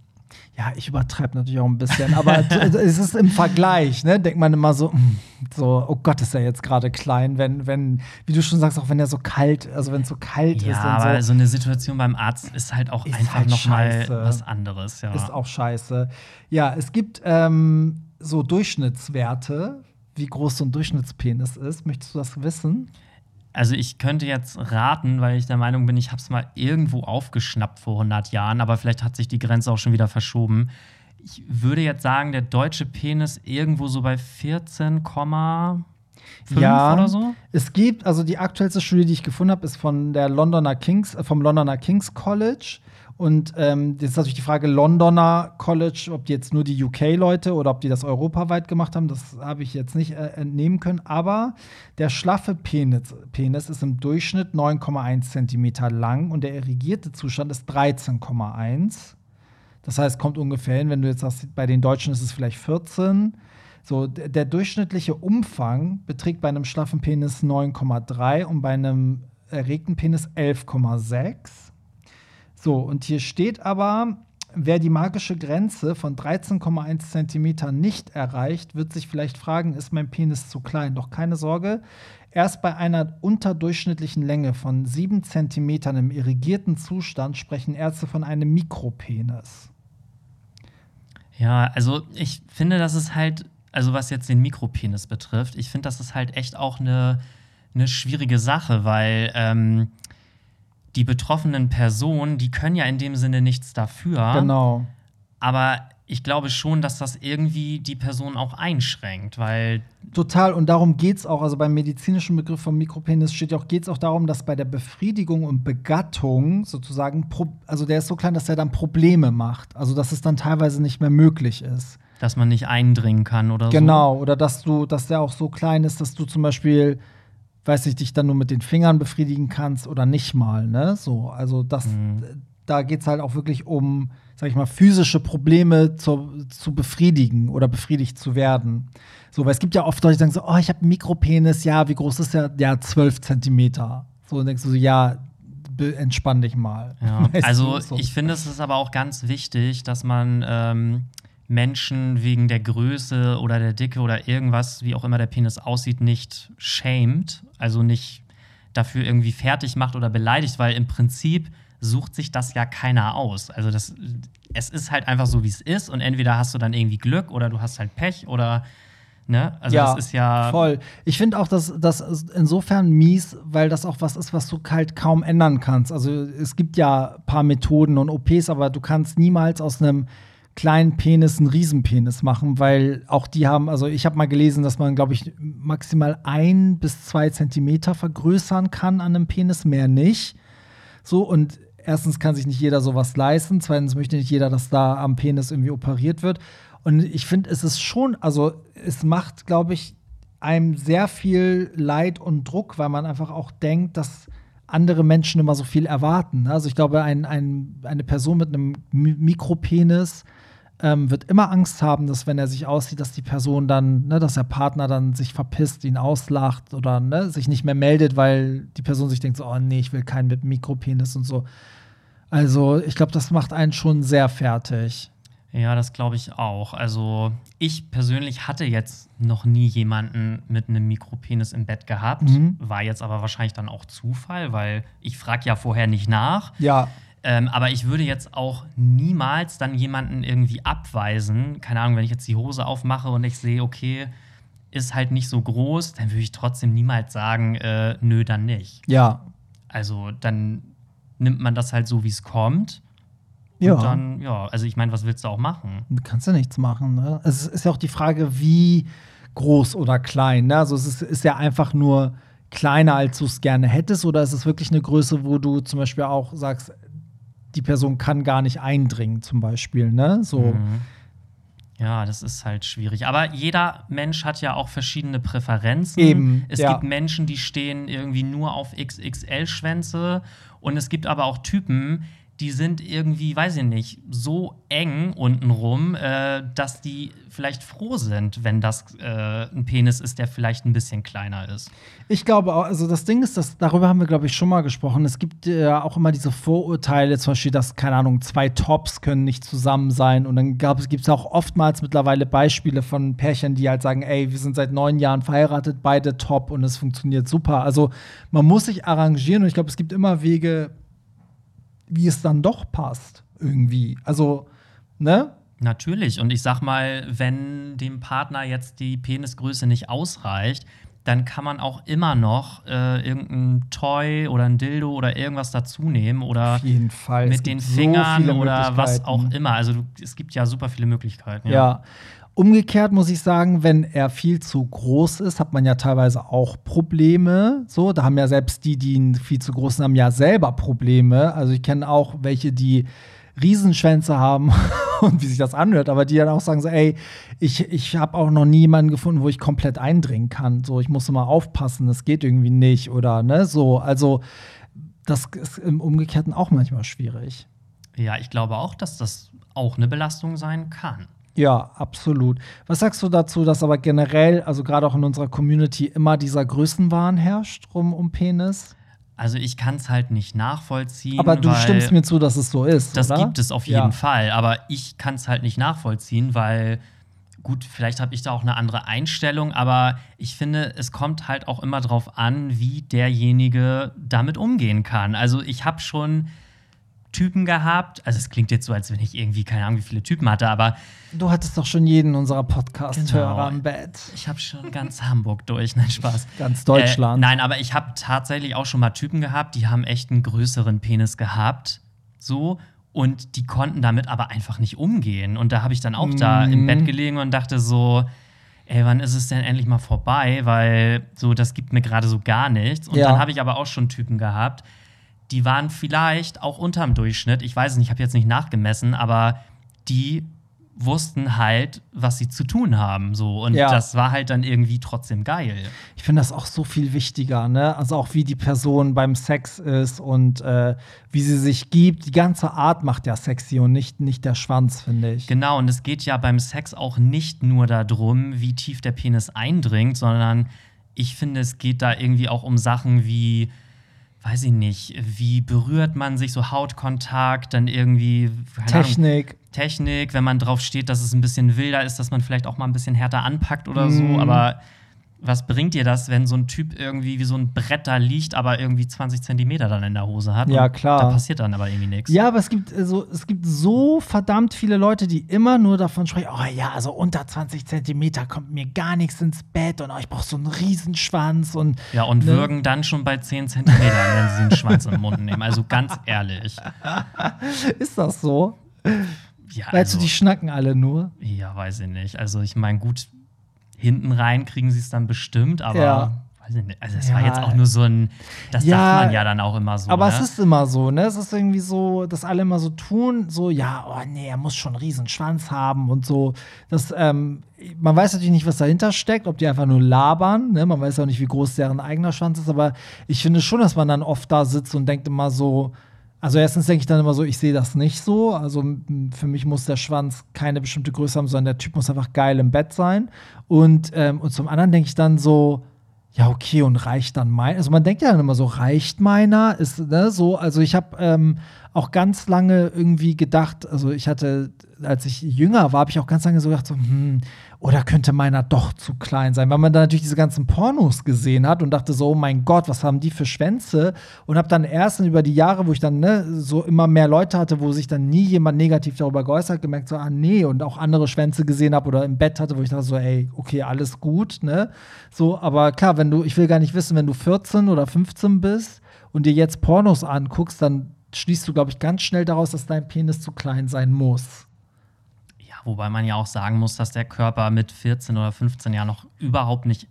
Ja, ich übertreibe natürlich auch ein bisschen, aber es ist im Vergleich, ne? Denkt man immer so, mm, so, oh Gott, ist er jetzt gerade klein, wenn, wenn, wie du schon sagst, auch wenn er so kalt, also wenn es so kalt Ja, ist und aber so, so eine Situation beim Arzt ist halt auch Ist einfach halt noch mal scheiße. was anderes, ja. ist auch scheiße. Ja, es gibt ähm, so Durchschnittswerte, wie groß so ein Durchschnittspenis ist. Möchtest du das wissen? Also ich könnte jetzt raten, weil ich der Meinung bin, ich habe es mal irgendwo aufgeschnappt vor 100 Jahren, aber vielleicht hat sich die Grenze auch schon wieder verschoben. Ich würde jetzt sagen, der deutsche Penis irgendwo so bei 14,5 Ja. oder so. Es gibt, also die aktuellste Studie, die ich gefunden habe, ist von der Londoner Kings, vom Londoner Kings College. Und ähm, jetzt ist natürlich die Frage Londoner College, ob die jetzt nur die UK-Leute oder ob die das europaweit gemacht haben, das habe ich jetzt nicht äh, entnehmen können. Aber der schlaffe Penis, Penis ist im Durchschnitt 9,1 Zentimeter lang und der irrigierte Zustand ist 13,1. Das heißt, kommt ungefähr hin, wenn du jetzt sagst, bei den Deutschen ist es vielleicht 14. So, der durchschnittliche Umfang beträgt bei einem schlaffen Penis 9,3 und bei einem erregten Penis 11,6. So, und hier steht aber, wer die magische Grenze von 13,1 Zentimeter nicht erreicht, wird sich vielleicht fragen, ist mein Penis zu klein? Doch keine Sorge, erst bei einer unterdurchschnittlichen Länge von 7 Zentimetern im irrigierten Zustand sprechen Ärzte von einem Mikropenis. Ja, also ich finde, das ist halt, also was jetzt den Mikropenis betrifft, ich finde, das ist halt echt auch eine, eine schwierige Sache, weil ähm, die betroffenen Personen, die können ja in dem Sinne nichts dafür. Genau. Aber ich glaube schon, dass das irgendwie die Person auch einschränkt, weil Total, und darum geht es auch. Also beim medizinischen Begriff vom Mikropenis steht ja auch, geht es auch darum, dass bei der Befriedigung und Begattung sozusagen, also der ist so klein, dass er dann Probleme macht. Also dass es dann teilweise nicht mehr möglich ist. dass man nicht eindringen kann oder so. Genau, oder dass du, dass der auch so klein ist, dass du zum Beispiel, weiß nicht, dich dann nur mit den Fingern befriedigen kannst oder nicht mal, ne? So, also das, da geht es halt auch wirklich um, sag ich mal, physische Probleme zu, zu befriedigen oder befriedigt zu werden. So, weil es gibt ja oft Leute, die sagen so, oh, ich habe einen Mikropenis, ja, wie groß ist der? Ja, 12 Zentimeter. So, und denkst du so, ja, entspann dich mal. Ja, Weißt also so. ich finde, es ist aber auch ganz wichtig, dass man ähm, Menschen wegen der Größe oder der Dicke oder irgendwas, wie auch immer der Penis aussieht, nicht schämt, also nicht dafür irgendwie fertig macht oder beleidigt, weil im Prinzip sucht sich das ja keiner aus. Also das, es ist halt einfach so, wie es ist und entweder hast du dann irgendwie Glück oder du hast halt Pech oder ne, also das ist ja Voll. Ich finde auch, dass das insofern mies, weil das auch was ist, was du halt kaum ändern kannst. Also es gibt ja ein paar Methoden und OPs, aber du kannst niemals aus einem kleinen Penis einen Riesenpenis machen, weil auch die haben, also ich habe mal gelesen, dass man, glaube ich, maximal ein bis zwei Zentimeter vergrößern kann an einem Penis, mehr nicht. So, und erstens kann sich nicht jeder sowas leisten, zweitens möchte nicht jeder, dass da am Penis irgendwie operiert wird. Und ich finde, es ist schon, also es macht, glaube ich, einem sehr viel Leid und Druck, weil man einfach auch denkt, dass andere Menschen immer so viel erwarten. ne? Also ich glaube, ein, ein, eine Person mit einem Mi- Mikropenis ähm, wird immer Angst haben, dass wenn er sich aussieht, dass die Person dann, ne, dass der Partner dann sich verpisst, ihn auslacht oder ne, sich nicht mehr meldet, weil die Person sich denkt so, oh nee, ich will keinen mit Mikropenis und so. Also ich glaube, das macht einen schon sehr fertig. Ja, das glaube ich auch. Also ich persönlich hatte jetzt noch nie jemanden mit einem Mikropenis im Bett gehabt. Mhm. War jetzt aber wahrscheinlich dann auch Zufall, weil ich frage ja vorher nicht nach. Ja, Ähm, aber ich würde jetzt auch niemals dann jemanden irgendwie abweisen. Keine Ahnung, wenn ich jetzt die Hose aufmache und ich sehe, okay, ist halt nicht so groß, dann würde ich trotzdem niemals sagen, äh, nö, dann nicht. Ja. Also dann nimmt man das halt so, wie es kommt. Ja. Und dann, ja, also ich meine, was willst du auch machen? Du kannst ja nichts machen. Ne? Es ist ja auch die Frage, wie groß oder klein. Ne? Also es ist, ist ja einfach nur kleiner, als du es gerne hättest, oder ist es wirklich eine Größe, wo du zum Beispiel auch sagst, die Person kann gar nicht eindringen, zum Beispiel. Ne? So. Mhm. Ja, das ist halt schwierig. Aber jeder Mensch hat ja auch verschiedene Präferenzen. Eben, Es ja. gibt Menschen, die stehen irgendwie nur auf XXL-Schwänze. Und es gibt aber auch Typen, die sind irgendwie, weiß ich nicht, so eng untenrum, äh, dass die vielleicht froh sind, wenn das äh, ein Penis ist, der vielleicht ein bisschen kleiner ist. Ich glaube also das Ding ist, dass darüber haben wir, glaube ich, schon mal gesprochen. Es gibt ja auch immer diese Vorurteile, zum Beispiel, dass, keine Ahnung, zwei Tops können nicht zusammen sein. Und dann gibt es auch oftmals mittlerweile Beispiele von Pärchen, die halt sagen, ey, wir sind seit neun Jahren verheiratet, beide top und es funktioniert super. Also man muss sich arrangieren und ich glaube, es gibt immer Wege, wie es dann doch passt. Irgendwie. Also, ne? Natürlich. Und ich sag mal, wenn dem Partner jetzt die Penisgröße nicht ausreicht, dann kann man auch immer noch äh, irgendein Toy oder ein Dildo oder irgendwas dazu nehmen oder Auf jeden Fall. Mit den so Fingern viele oder was auch immer. Also du, es gibt ja super viele Möglichkeiten. Ja. Umgekehrt muss ich sagen, wenn er viel zu groß ist, hat man ja teilweise auch Probleme. So, da haben ja selbst die, die ihn viel zu groß sind, haben ja selber Probleme. Also ich kenne auch welche, die Riesenschwänze haben und wie sich das anhört, aber die dann auch sagen so, ey, ich, ich habe auch noch nie jemanden gefunden, wo ich komplett eindringen kann. So, ich muss immer aufpassen, das geht irgendwie nicht oder ne, so. Also das ist im Umgekehrten auch manchmal schwierig. ja, ich glaube auch, dass das auch eine Belastung sein kann. Ja, absolut. Was sagst du dazu, dass aber generell, also gerade auch in unserer Community, immer dieser Größenwahn herrscht rum um Penis? Also ich kann es halt nicht nachvollziehen. Aber du stimmst mir zu, dass es so ist. Das oder? gibt es auf jeden Ja. Fall, aber ich kann es halt nicht nachvollziehen, weil gut, vielleicht habe ich da auch eine andere Einstellung, aber ich finde, es kommt halt auch immer drauf an, wie derjenige damit umgehen kann. Also ich habe schon Typen gehabt, also es klingt jetzt so, als wenn ich irgendwie keine Ahnung, wie viele Typen hatte, aber Du hattest doch schon jeden unserer Podcast-Hörer Genau. im Bett. ich habe schon ganz Hamburg durch, nein Spaß. Ganz Deutschland. Äh, nein, aber ich habe tatsächlich auch schon mal Typen gehabt, die haben echt einen größeren Penis gehabt, so und die konnten damit aber einfach nicht umgehen. Und da habe ich dann auch da im Mhm. Bett gelegen und dachte so, ey, wann ist es denn endlich mal vorbei? Weil so, das gibt mir gerade so gar nichts. Und Ja. dann habe ich aber auch schon Typen gehabt, die waren vielleicht auch unterm Durchschnitt. Ich weiß es nicht, ich habe jetzt nicht nachgemessen, aber die wussten halt, was sie zu tun haben. So. Und Ja. das war halt dann irgendwie trotzdem geil. Ich finde das auch so viel wichtiger, ne? Also auch wie die Person beim Sex ist und äh, wie sie sich gibt. Die ganze Art macht ja sexy und nicht, nicht der Schwanz, finde ich. Genau, und es geht ja beim Sex auch nicht nur darum, wie tief der Penis eindringt, sondern ich finde, es geht da irgendwie auch um Sachen wie, weiß ich nicht, wie berührt man sich, so Hautkontakt, dann irgendwie keine Ahnung, Technik. Technik, wenn man drauf steht, dass es ein bisschen wilder ist, dass man vielleicht auch mal ein bisschen härter anpackt oder so. Mhm. Aber was bringt dir das, wenn so ein Typ irgendwie wie so ein Brett da liegt, aber irgendwie 20 Zentimeter dann in der Hose hat? Ja, klar. Da passiert dann aber irgendwie nichts. Ja, aber es gibt, äh, so, es gibt so verdammt viele Leute, die immer nur davon sprechen, oh ja, also unter 20 Zentimeter kommt mir gar nichts ins Bett und oh, ich brauche so einen Riesenschwanz und Ja, und Ne? würgen dann schon bei 10 Zentimetern, wenn sie den Schwanz im Mund nehmen. Also ganz ehrlich. ist das so? Ja, Weißt also, du, die schnacken alle nur. ja, weiß ich nicht. Also ich meine, gut, hinten rein kriegen sie es dann bestimmt, aber Ja. Also es Ja. war jetzt auch nur so ein, das Ja, sagt man ja dann auch immer so. Aber ne? es ist immer so, ne? Es ist irgendwie so, dass alle immer so tun, so, ja, oh nee, er muss schon einen riesen Schwanz haben und so. Das, ähm, man weiß natürlich nicht, was dahinter steckt, ob die einfach nur labern, ne? Man weiß auch nicht, wie groß deren eigener Schwanz ist, aber ich finde schon, dass man dann oft da sitzt und denkt immer so, also erstens denke ich dann immer so, ich sehe das nicht so. Also für mich muss der Schwanz keine bestimmte Größe haben, sondern der Typ muss einfach geil im Bett sein. Und, ähm, und zum anderen denke ich dann so, ja, okay, und reicht dann mein? Also man denkt ja dann immer so, reicht meiner? Ist, ne, so, also ich habe ähm, auch ganz lange irgendwie gedacht, also ich hatte, als ich jünger war, habe ich auch ganz lange so gedacht, so, hm, oder könnte meiner doch zu klein sein, weil man dann natürlich diese ganzen Pornos gesehen hat und dachte so, oh mein Gott, was haben die für Schwänze? Und habe dann erst über die Jahre, wo ich dann ne, so immer mehr Leute hatte, wo sich dann nie jemand negativ darüber geäußert gemerkt so, ah nee, und auch andere Schwänze gesehen habe oder im Bett hatte, wo ich dachte so, ey, okay, alles gut, ne? So, aber klar, wenn du, ich will gar nicht wissen, wenn du 14 oder 15 bist und dir jetzt Pornos anguckst, dann schließt du, glaube ich, ganz schnell daraus, dass dein Penis zu klein sein muss. Ja, wobei man ja auch sagen muss, dass der Körper mit 14 oder 15 Jahren noch überhaupt nicht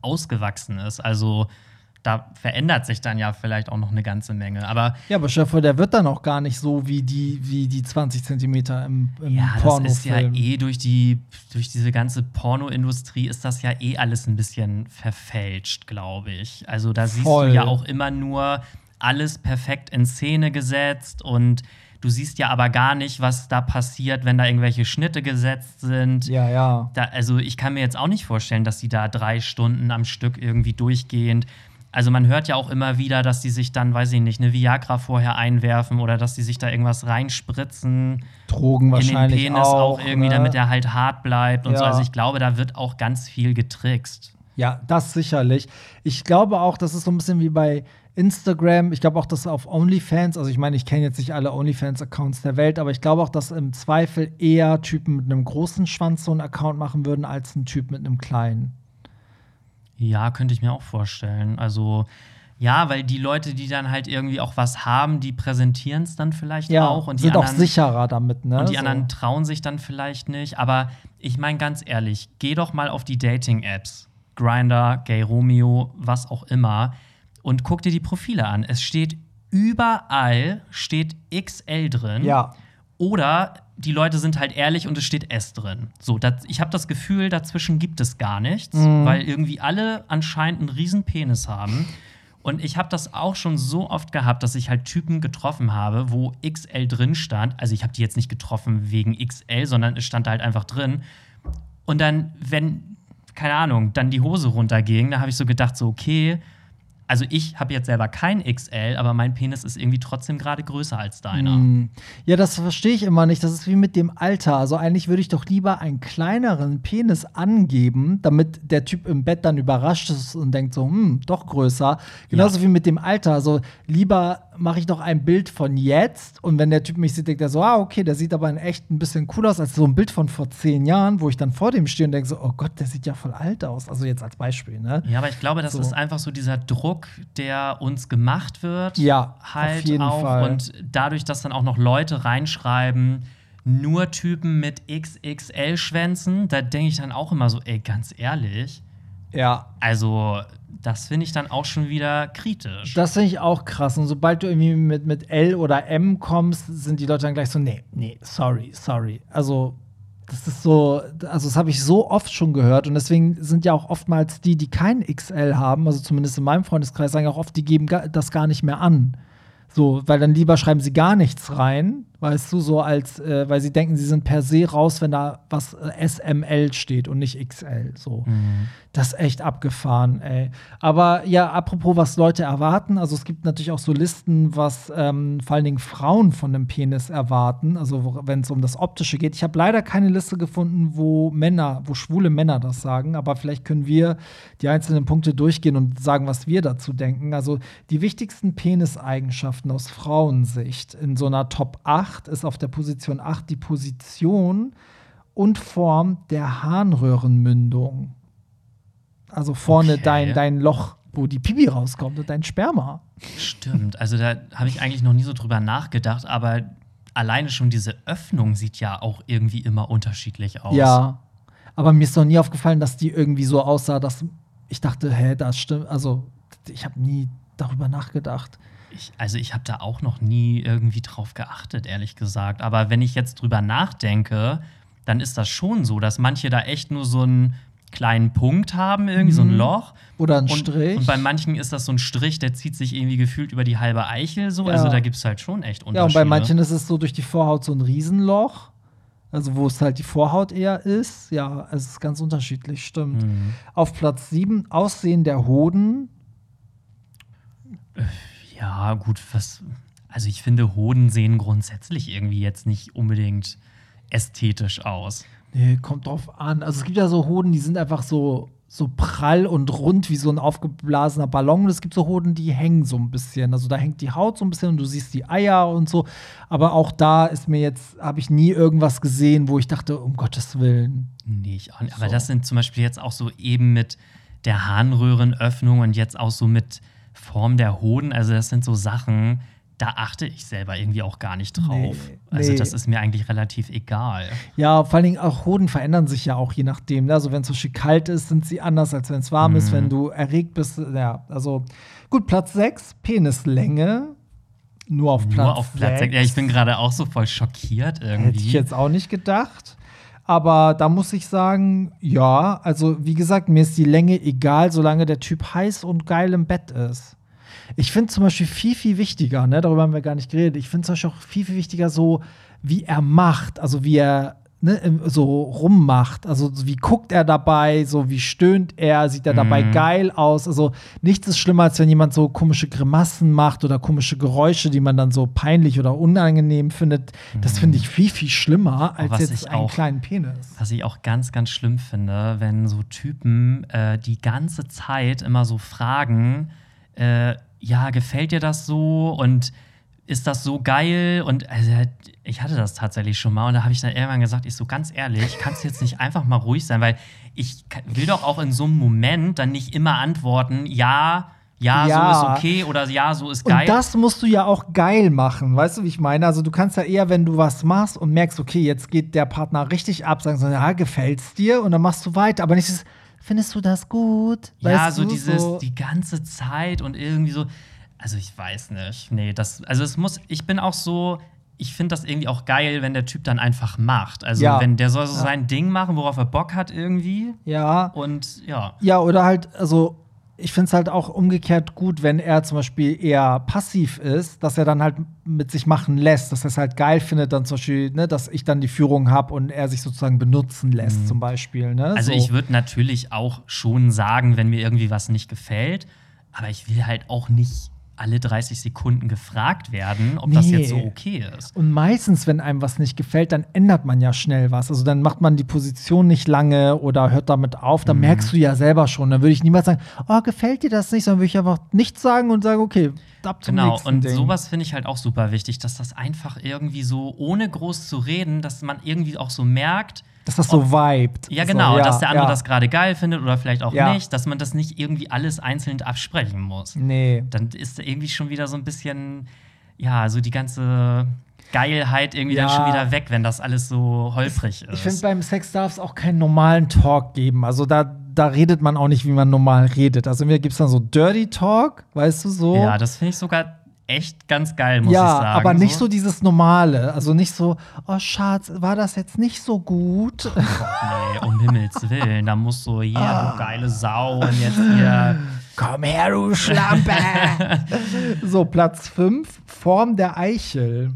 ausgewachsen ist. Also da verändert sich dann ja vielleicht auch noch eine ganze Menge. Aber ja, aber vor, der wird dann auch gar nicht so wie die, wie die 20 Zentimeter im, im ja, Pornofilm. das ist ja eh durch die durch diese ganze Pornoindustrie ist das ja eh alles ein bisschen verfälscht, glaube ich. Also da siehst Voll. du ja auch immer nur alles perfekt in Szene gesetzt und du siehst ja aber gar nicht, was da passiert, wenn da irgendwelche Schnitte gesetzt sind. Ja, ja. Da, also ich kann mir jetzt auch nicht vorstellen, dass die da drei Stunden am Stück irgendwie durchgehend. Also man hört ja auch immer wieder, dass die sich dann, weiß ich nicht, eine Viagra vorher einwerfen oder dass die sich da irgendwas reinspritzen Drogen in den wahrscheinlich Penis auch, auch, irgendwie, ne? damit er halt hart bleibt und so. Ja. Also ich glaube, da wird auch ganz viel getrickst. Ja, das sicherlich. Ich glaube auch, das ist so ein bisschen wie bei Instagram. Ich glaube auch, dass auf OnlyFans, also ich meine, ich kenne jetzt nicht alle OnlyFans-Accounts der Welt, aber ich glaube auch, dass im Zweifel eher Typen mit einem großen Schwanz so einen Account machen würden, als ein Typ mit einem kleinen. Ja, könnte ich mir auch vorstellen. Also, ja, weil die Leute, die dann halt irgendwie auch was haben, die präsentieren es dann vielleicht Ja, auch. Und die sind auch anderen, sicherer damit, ne? Und die So. anderen trauen sich dann vielleicht nicht. Aber ich meine ganz ehrlich, geh doch mal auf die Dating-Apps. Grinder, Gay Romeo, was auch immer. Und guck dir die Profile an. Es steht überall steht XL drin. Ja. Oder die Leute sind halt ehrlich und es steht S drin. So, das, ich habe das Gefühl, dazwischen gibt es gar nichts, Mhm. weil irgendwie alle anscheinend einen riesen Penis haben. Und ich habe das auch schon so oft gehabt, dass ich halt Typen getroffen habe, wo XL drin stand. Also ich habe die jetzt nicht getroffen wegen XL, sondern es stand da halt einfach drin. Und dann, wenn, keine Ahnung, dann die Hose runterging, da habe ich so gedacht, so, okay, also ich habe jetzt selber kein XL, aber mein Penis ist irgendwie trotzdem gerade größer als deiner. Mm. Ja, das verstehe ich immer nicht. Das ist wie mit dem Alter. Also eigentlich würde ich doch lieber einen kleineren Penis angeben, damit der Typ im Bett dann überrascht ist und denkt so, hm, doch größer. Genauso wie mit dem Alter. Also lieber mache ich doch ein Bild von jetzt und wenn der Typ mich sieht, denkt er so, ah, okay, der sieht aber in echt ein bisschen cool aus als so ein Bild von vor zehn Jahren, wo ich dann vor dem stehe und denke so, oh Gott, der sieht ja voll alt aus. Also jetzt als Beispiel, ne? Ja, aber ich glaube, das So. ist einfach so dieser Druck, der uns gemacht wird. Ja, auf halt jeden auch. Fall. Und dadurch, dass dann auch noch Leute reinschreiben, nur Typen mit XXL-Schwänzen, da denke ich dann auch immer so, ey, ganz ehrlich, Ja, also das finde ich dann auch schon wieder kritisch. Das finde ich auch krass. Und sobald du irgendwie mit, mit L oder M kommst, sind die Leute dann gleich so, nee, nee, sorry, sorry. Also, das ist so, also das habe ich so oft schon gehört. Und deswegen sind ja auch oftmals die, die kein XL haben, also zumindest in meinem Freundeskreis, sagen auch oft, die geben das gar nicht mehr an. So, weil dann lieber schreiben sie gar nichts rein, weißt du, so als, äh, weil sie denken, sie sind per se raus, wenn da was äh, SML steht und nicht XL. So. Das ist echt abgefahren, ey. Aber ja, apropos, was Leute erwarten, also es gibt natürlich auch so Listen, was ähm, vor allen Dingen Frauen von einem Penis erwarten, also wenn es um das Optische geht. Ich habe leider keine Liste gefunden, wo Männer, wo schwule Männer das sagen, aber vielleicht können wir die einzelnen Punkte durchgehen und sagen, was wir dazu denken. Also die wichtigsten Peniseigenschaften aus Frauensicht in so einer Top 8 ist auf der Position 8 die Position und Form der Harnröhrenmündung. Also vorne Okay. dein, dein Loch, wo die Pipi rauskommt und dein Sperma. Stimmt, also da habe ich eigentlich noch nie so drüber nachgedacht, aber alleine schon diese Öffnung sieht ja auch irgendwie immer unterschiedlich aus. Ja. Aber mir ist noch nie aufgefallen, dass die irgendwie so aussah, dass ich dachte, hä, das stimmt. Also, ich habe nie darüber nachgedacht. Ich, also ich habe da auch noch nie irgendwie drauf geachtet, ehrlich gesagt. Aber wenn ich jetzt drüber nachdenke, dann ist das schon so, dass manche da echt nur so einen kleinen Punkt haben, irgendwie so ein Mhm. Loch. Oder ein Strich. Und bei manchen ist das so ein Strich, der zieht sich irgendwie gefühlt über die halbe Eichel so. Ja. Also da gibt es halt schon echt Unterschiede. ja, und bei manchen ist es so durch die Vorhaut so ein Riesenloch. Also, wo es halt die Vorhaut eher ist. Ja, es ist ganz unterschiedlich, stimmt. Mhm. Auf Platz 7, Aussehen der Hoden. Ja, gut, was. Also ich finde, Hoden sehen grundsätzlich irgendwie jetzt nicht unbedingt ästhetisch aus. Nee, kommt drauf an. Also es gibt ja so Hoden, die sind einfach so, so prall und rund wie so ein aufgeblasener Ballon. Und es gibt so Hoden, die hängen so ein bisschen. Also da hängt die Haut so ein bisschen und du siehst die Eier und so. Aber auch da ist mir jetzt, habe ich nie irgendwas gesehen, wo ich dachte, um Gottes Willen. Nee, ich auch nicht. Aber So. das sind zum Beispiel jetzt auch so eben mit der Harnröhrenöffnung und jetzt auch so mit Form der Hoden. Also das sind so Sachen, da achte ich selber irgendwie auch gar nicht drauf. Nee, Also nee. das ist mir eigentlich relativ egal. Ja, vor allen Dingen auch Hoden verändern sich ja auch je nachdem. ne? Also wenn es zum Beispiel kalt ist, sind sie anders, als wenn es warm ist. Mhm. Wenn du erregt bist, ja, also gut, Platz 6, Penislänge. Nur auf Platz Nur auf Platz 6. sechs. Ja, ich bin gerade auch so voll schockiert irgendwie. Hätte ich jetzt auch nicht gedacht. Aber da muss ich sagen, ja, also wie gesagt, mir ist die Länge egal, solange der Typ heiß und geil im Bett ist. Ich finde zum Beispiel viel, viel wichtiger, ne, darüber haben wir gar nicht geredet, ich finde zum Beispiel auch viel, viel wichtiger so, wie er macht, also wie er ne, so rummacht, also so wie guckt er dabei, so wie stöhnt er, sieht er dabei Mhm. geil aus, also nichts ist schlimmer, als wenn jemand so komische Grimassen macht oder komische Geräusche, die man dann so peinlich oder unangenehm findet. Das finde ich viel, viel schlimmer als Mhm. jetzt einen auch- kleinen Penis. Was ich auch ganz, ganz schlimm finde, wenn so Typen äh, die ganze Zeit immer so fragen, äh, ja, gefällt dir das so und ist das so geil? Und also, ich hatte das tatsächlich schon mal und da habe ich dann irgendwann gesagt, ich so ganz ehrlich, kannst du jetzt nicht einfach mal ruhig sein, weil ich will doch auch in so einem Moment dann nicht immer antworten, ja, ja, Ja. so ist okay oder ja, so ist geil. Und das musst du ja auch geil machen, weißt du, wie ich meine? Also du kannst ja eher, wenn du was machst und merkst, okay, jetzt geht der Partner richtig ab, sagen so, ja, gefällt's dir? Und dann machst du weiter. Aber nicht dieses, findest du das gut? Ja, Weißt so du, dieses, die ganze Zeit und irgendwie so. Also ich weiß nicht. Nee, das, also es muss, ich bin auch so, ich finde das irgendwie auch geil, wenn der Typ dann einfach macht. Also Ja. wenn der soll so Ja. sein Ding machen, worauf er Bock hat irgendwie. Ja, Und ja. Ja, oder halt, also ich finde es halt auch umgekehrt gut, wenn er zum Beispiel eher passiv ist, dass er dann halt mit sich machen lässt, dass er es halt geil findet, dann zum Beispiel, ne, dass ich dann die Führung habe und er sich sozusagen benutzen lässt, zum Beispiel. Ne? Mhm. Also so. ich würde natürlich auch schon sagen, wenn mir irgendwie was nicht gefällt, aber ich will halt auch nicht alle 30 Sekunden gefragt werden, ob das Nee. jetzt so okay ist. Und meistens, wenn einem was nicht gefällt, dann ändert man ja schnell was. Also dann macht man die Position nicht lange oder hört damit auf. Mhm. Dann merkst du ja selber schon. Dann würde ich niemals sagen, oh, gefällt dir das nicht, sondern würde ich einfach nichts sagen und sagen, okay, ab zum Genau, und Ding. sowas finde ich halt auch super wichtig, dass das einfach irgendwie so, ohne groß zu reden, dass man irgendwie auch so merkt, Dass das so vibet. ja so, genau, dass der andere ja. das gerade geil findet oder vielleicht auch Ja. nicht, dass man das nicht irgendwie alles einzeln absprechen muss. Nee. Dann ist irgendwie schon wieder so ein bisschen, ja, so die ganze Geilheit irgendwie dann Ja. schon wieder weg, wenn das alles so holprig ist. Ich finde, beim Sex darf es auch keinen normalen Talk geben. Also da, da redet man auch nicht, wie man normal redet. Also mir gibt es dann so Dirty Talk, weißt du so. ja, das finde ich sogar echt ganz geil, muss ja, ich sagen. aber nicht so dieses Normale. Also nicht so, oh Schatz, war das jetzt nicht so gut? Nee, um Himmels Willen, da muss so, ja, Ah. du geile Sau und jetzt hier. Komm her, du Schlampe! so, Platz 5, Form der Eichel.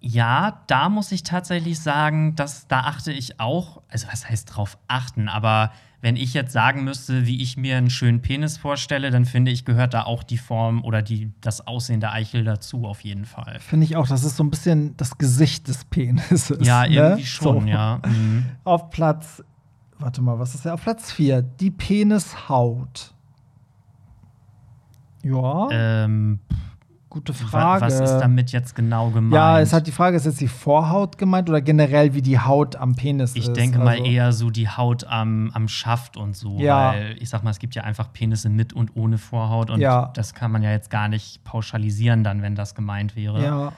Ja, da muss ich tatsächlich sagen, dass da achte ich auch, also was heißt drauf achten, aber wenn ich jetzt sagen müsste, wie ich mir einen schönen Penis vorstelle, dann finde ich, gehört da auch die Form oder die, das Aussehen der Eichel dazu, auf jeden Fall. Finde ich auch, das ist so ein bisschen das Gesicht des Penises. Ja, ne? irgendwie schon, So. ja. Mhm. Auf Platz, warte mal, was ist der? Auf Platz 4, die Penishaut. Ja, Ähm, gute Frage. was ist damit jetzt genau gemeint? Ja, es hat die Frage, ist jetzt die Vorhaut gemeint oder generell wie die Haut am Penis ich ist? denke mal Also- eher so die Haut am, am Schaft und so, Ja. weil ich sag mal, es gibt ja einfach Penisse mit und ohne Vorhaut und Ja. das kann man ja jetzt gar nicht pauschalisieren dann, wenn das gemeint wäre. Ja,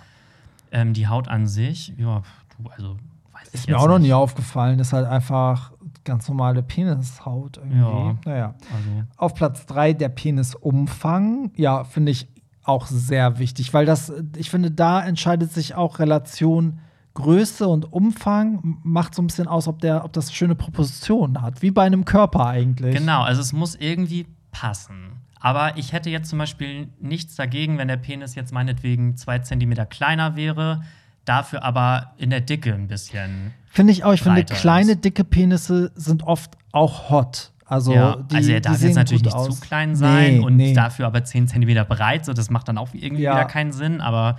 Ähm, die Haut an sich, ja, du, also weiß ich ist mir auch noch nie aufgefallen. Ist halt einfach ganz normale Penishaut irgendwie. Ja. Naja. Also, Auf Platz 3 der Penisumfang. Ja, finde ich auch sehr wichtig, weil das, ich finde, da entscheidet sich auch Relation Größe und Umfang, macht so ein bisschen aus, ob, der, ob das schöne Proportionen hat. Wie bei einem Körper eigentlich. genau, also es muss irgendwie passen. Aber ich hätte jetzt zum Beispiel nichts dagegen, wenn der Penis jetzt meinetwegen zwei Zentimeter kleiner wäre, dafür aber in der Dicke ein bisschen. Finde ich auch. Ich finde, kleine, dicke Penisse sind oft auch hot. Also, ja, die, also er darf jetzt natürlich nicht aus. zu klein sein Nee, und nee. dafür aber 10 cm breit. So, das macht dann auch irgendwie Ja. wieder keinen Sinn. Aber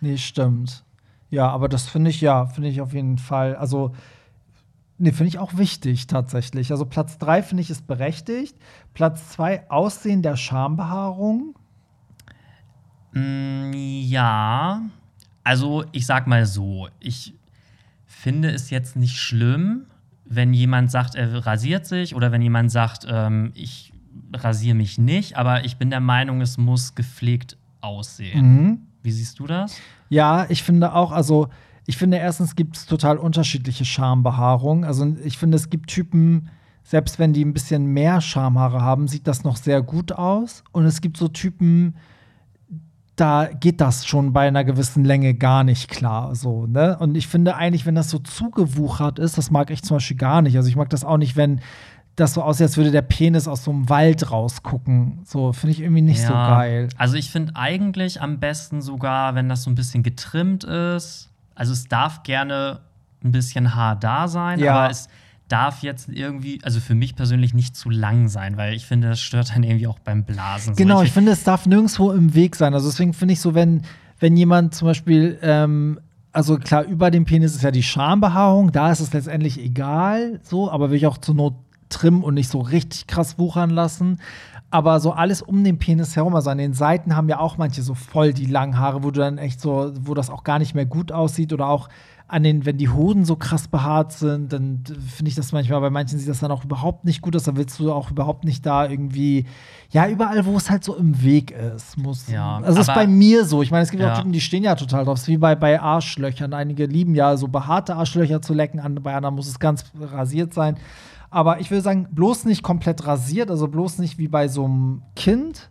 Nee, stimmt. Ja, aber das finde ich, ja, finde ich auf jeden Fall. Also, nee, finde ich auch wichtig tatsächlich. Also, Platz 3 finde ich ist berechtigt. Platz 2, Aussehen der Schambehaarung. Mm, ja, also ich sag mal so, ich finde es jetzt nicht schlimm, wenn jemand sagt, er rasiert sich oder wenn jemand sagt, ähm, ich rasiere mich nicht, aber ich bin der Meinung, es muss gepflegt aussehen. Mhm. Wie siehst du das? Ja, ich finde auch, also ich finde erstens gibt es total unterschiedliche Schambehaarung. Also ich finde, es gibt Typen, selbst wenn die ein bisschen mehr Schamhaare haben, sieht das noch sehr gut aus. Und es gibt so Typen, da geht das schon bei einer gewissen Länge gar nicht klar. So, ne? Und ich finde eigentlich, wenn das so zugewuchert ist, das mag ich zum Beispiel gar nicht. Also ich mag das auch nicht, wenn das so aussieht, als würde der Penis aus so einem Wald rausgucken. So, finde ich irgendwie nicht so Ja, geil. Also ich finde eigentlich am besten sogar, wenn das so ein bisschen getrimmt ist. Also es darf gerne ein bisschen Haar da sein, Ja. aber es darf jetzt irgendwie, also für mich persönlich nicht zu lang sein, weil ich finde, das stört dann irgendwie auch beim Blasen. So, Genau, ich finde, es darf nirgendwo im Weg sein. Also deswegen finde ich so, wenn, wenn jemand zum Beispiel, ähm, also klar, über dem Penis ist ja die Schambehaarung, da ist es letztendlich egal, so, aber will ich auch zur Not trimmen und nicht so richtig krass wuchern lassen. Aber so alles um den Penis herum, also an den Seiten haben ja auch manche so voll die langen Haare, wo du dann echt so, wo das auch gar nicht mehr gut aussieht oder auch an den, wenn die Hoden so krass behaart sind, dann finde ich das manchmal, bei manchen sieht das dann auch überhaupt nicht gut aus, dann willst du auch überhaupt nicht da irgendwie, ja, überall, wo es halt so im Weg ist, muss. Ja, also das ist bei mir so. Ich meine, es gibt Ja. auch Typen, die stehen ja total drauf. Es ist wie bei, bei Arschlöchern. Einige lieben ja so behaarte Arschlöcher zu lecken, bei anderen muss es ganz rasiert sein. Aber ich würde sagen, bloß nicht komplett rasiert, also bloß nicht wie bei so einem Kind.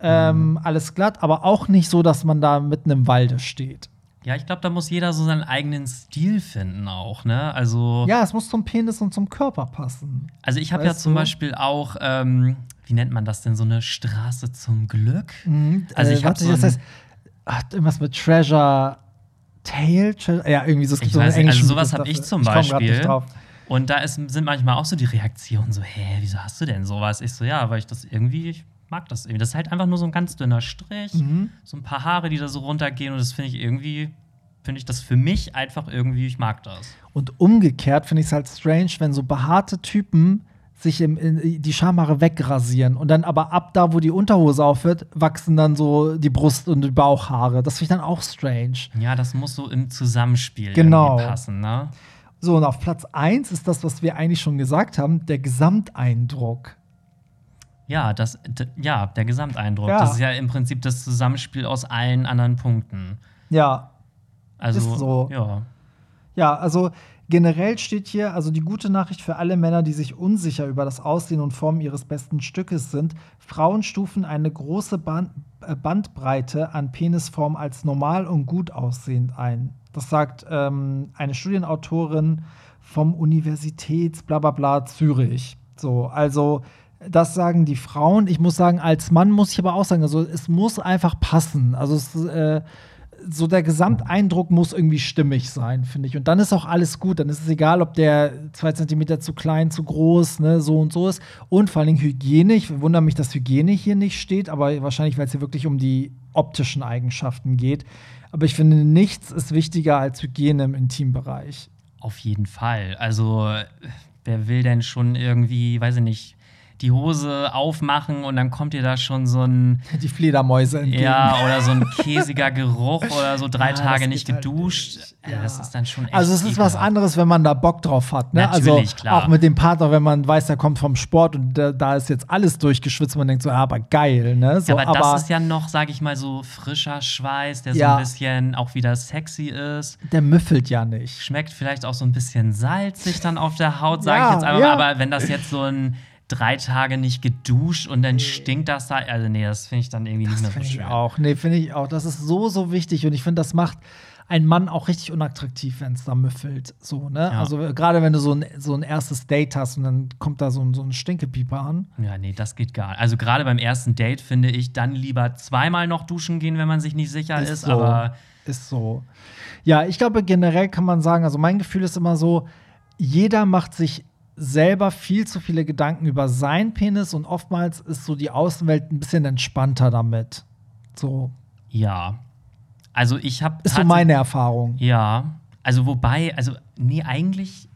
Ähm, Mhm. alles glatt, aber auch nicht so, dass man da mitten im Walde steht. Ja, ich glaube, da muss jeder so seinen eigenen Stil finden auch, ne? Also, Ja, es muss zum Penis und zum Körper passen. also ich habe ja zum du? Beispiel auch, ähm, wie nennt man das denn, so eine Straße zum Glück? Mhm. Also ich hab warte, so das heißt, hat irgendwas mit Treasure Tail? Ja, irgendwie so. es gibt Ich so weiß also sowas habe ich zum Ich Beispiel. drauf. Und da ist, sind manchmal auch so die Reaktionen so, hä, wieso hast du denn sowas? Ich so, ja, weil ich das irgendwie, ich mag das irgendwie. Das ist halt einfach nur so ein ganz dünner Strich, Mhm. so ein paar Haare, die da so runtergehen und das finde ich irgendwie, finde ich das für mich einfach irgendwie, ich mag das. Und umgekehrt finde ich es halt strange, wenn so behaarte Typen sich im, in, die Schamhaare wegrasieren und dann aber ab da, wo die Unterhose aufhört, wachsen dann so die Brust- und die Bauchhaare. Das finde ich dann auch strange. Ja, das muss so im Zusammenspiel Genau. irgendwie passen, ne? So, und auf Platz 1 ist das, was wir eigentlich schon gesagt haben, der Gesamteindruck. Ja, das, ja, der Gesamteindruck. Ja. Das ist ja im Prinzip das Zusammenspiel aus allen anderen Punkten. Ja, Also, Ist so. ja. Ja, also generell steht hier, also die gute Nachricht für alle Männer, die sich unsicher über das Aussehen und Form ihres besten Stückes sind. Frauen stufen eine große Band, äh, Bandbreite an Penisform als normal und gut aussehend ein. Das sagt ähm, eine Studienautorin vom Universitäts bla Zürich. So, also das sagen die Frauen. Ich muss sagen, als Mann muss ich aber auch sagen, also es muss einfach passen. Also es, äh, so der Gesamteindruck muss irgendwie stimmig sein, finde ich. Und dann ist auch alles gut. Dann ist es egal, ob der zwei Zentimeter zu klein, zu groß, ne, so und so ist. Und vor allen Dingen Hygiene. Ich wundere mich, dass Hygiene hier nicht steht, aber wahrscheinlich, weil es hier wirklich um die optischen Eigenschaften geht. Aber ich finde, nichts ist wichtiger als Hygiene im Intimbereich. Auf jeden Fall. Also, wer will denn schon irgendwie, weiß ich nicht, die Hose aufmachen und dann kommt dir da schon so ein, Die Fledermäuse entgegen. ja, oder so ein käsiger Geruch oder so drei Ja, Tage nicht halt geduscht. nicht. Ja, das ist dann schon echt. Also es ist was ekelhaft. anderes, wenn man da Bock drauf hat. Ne? Natürlich, also klar. auch mit dem Partner, wenn man weiß, der kommt vom Sport und da, da ist jetzt alles durchgeschwitzt, man denkt so, ja, aber geil, ne? So, Ja, aber, das ist ja noch, sag ich mal, so frischer Schweiß, der so Ja. ein bisschen auch wieder sexy ist. der müffelt ja nicht. Schmeckt vielleicht auch so ein bisschen salzig dann auf der Haut, sage ich jetzt einfach mal. Aber wenn das jetzt so ein drei Tage nicht geduscht und dann stinkt das da, also nee, das finde ich dann irgendwie nicht mehr so Finde ich schön. auch. Nee, finde ich auch. Das ist so, so wichtig und ich finde, das macht einen Mann auch richtig unattraktiv, wenn es da müffelt. So, ne? Ja. Also gerade wenn du so ein, so ein erstes Date hast und dann kommt da so ein, so ein Stinkepieper an. Ja, nee, das geht gar nicht. Also gerade beim ersten Date finde ich, dann lieber zweimal noch duschen gehen, wenn man sich nicht sicher ist, so. aber Ist so. Ja, ich glaube, generell kann man sagen, also mein Gefühl ist immer so, jeder macht sich selber viel zu viele Gedanken über seinen Penis und oftmals ist so die Außenwelt ein bisschen entspannter damit. So. Ja. Also ich habe. Ist so meine Erfahrung. Ja. Also wobei, also nee, eigentlich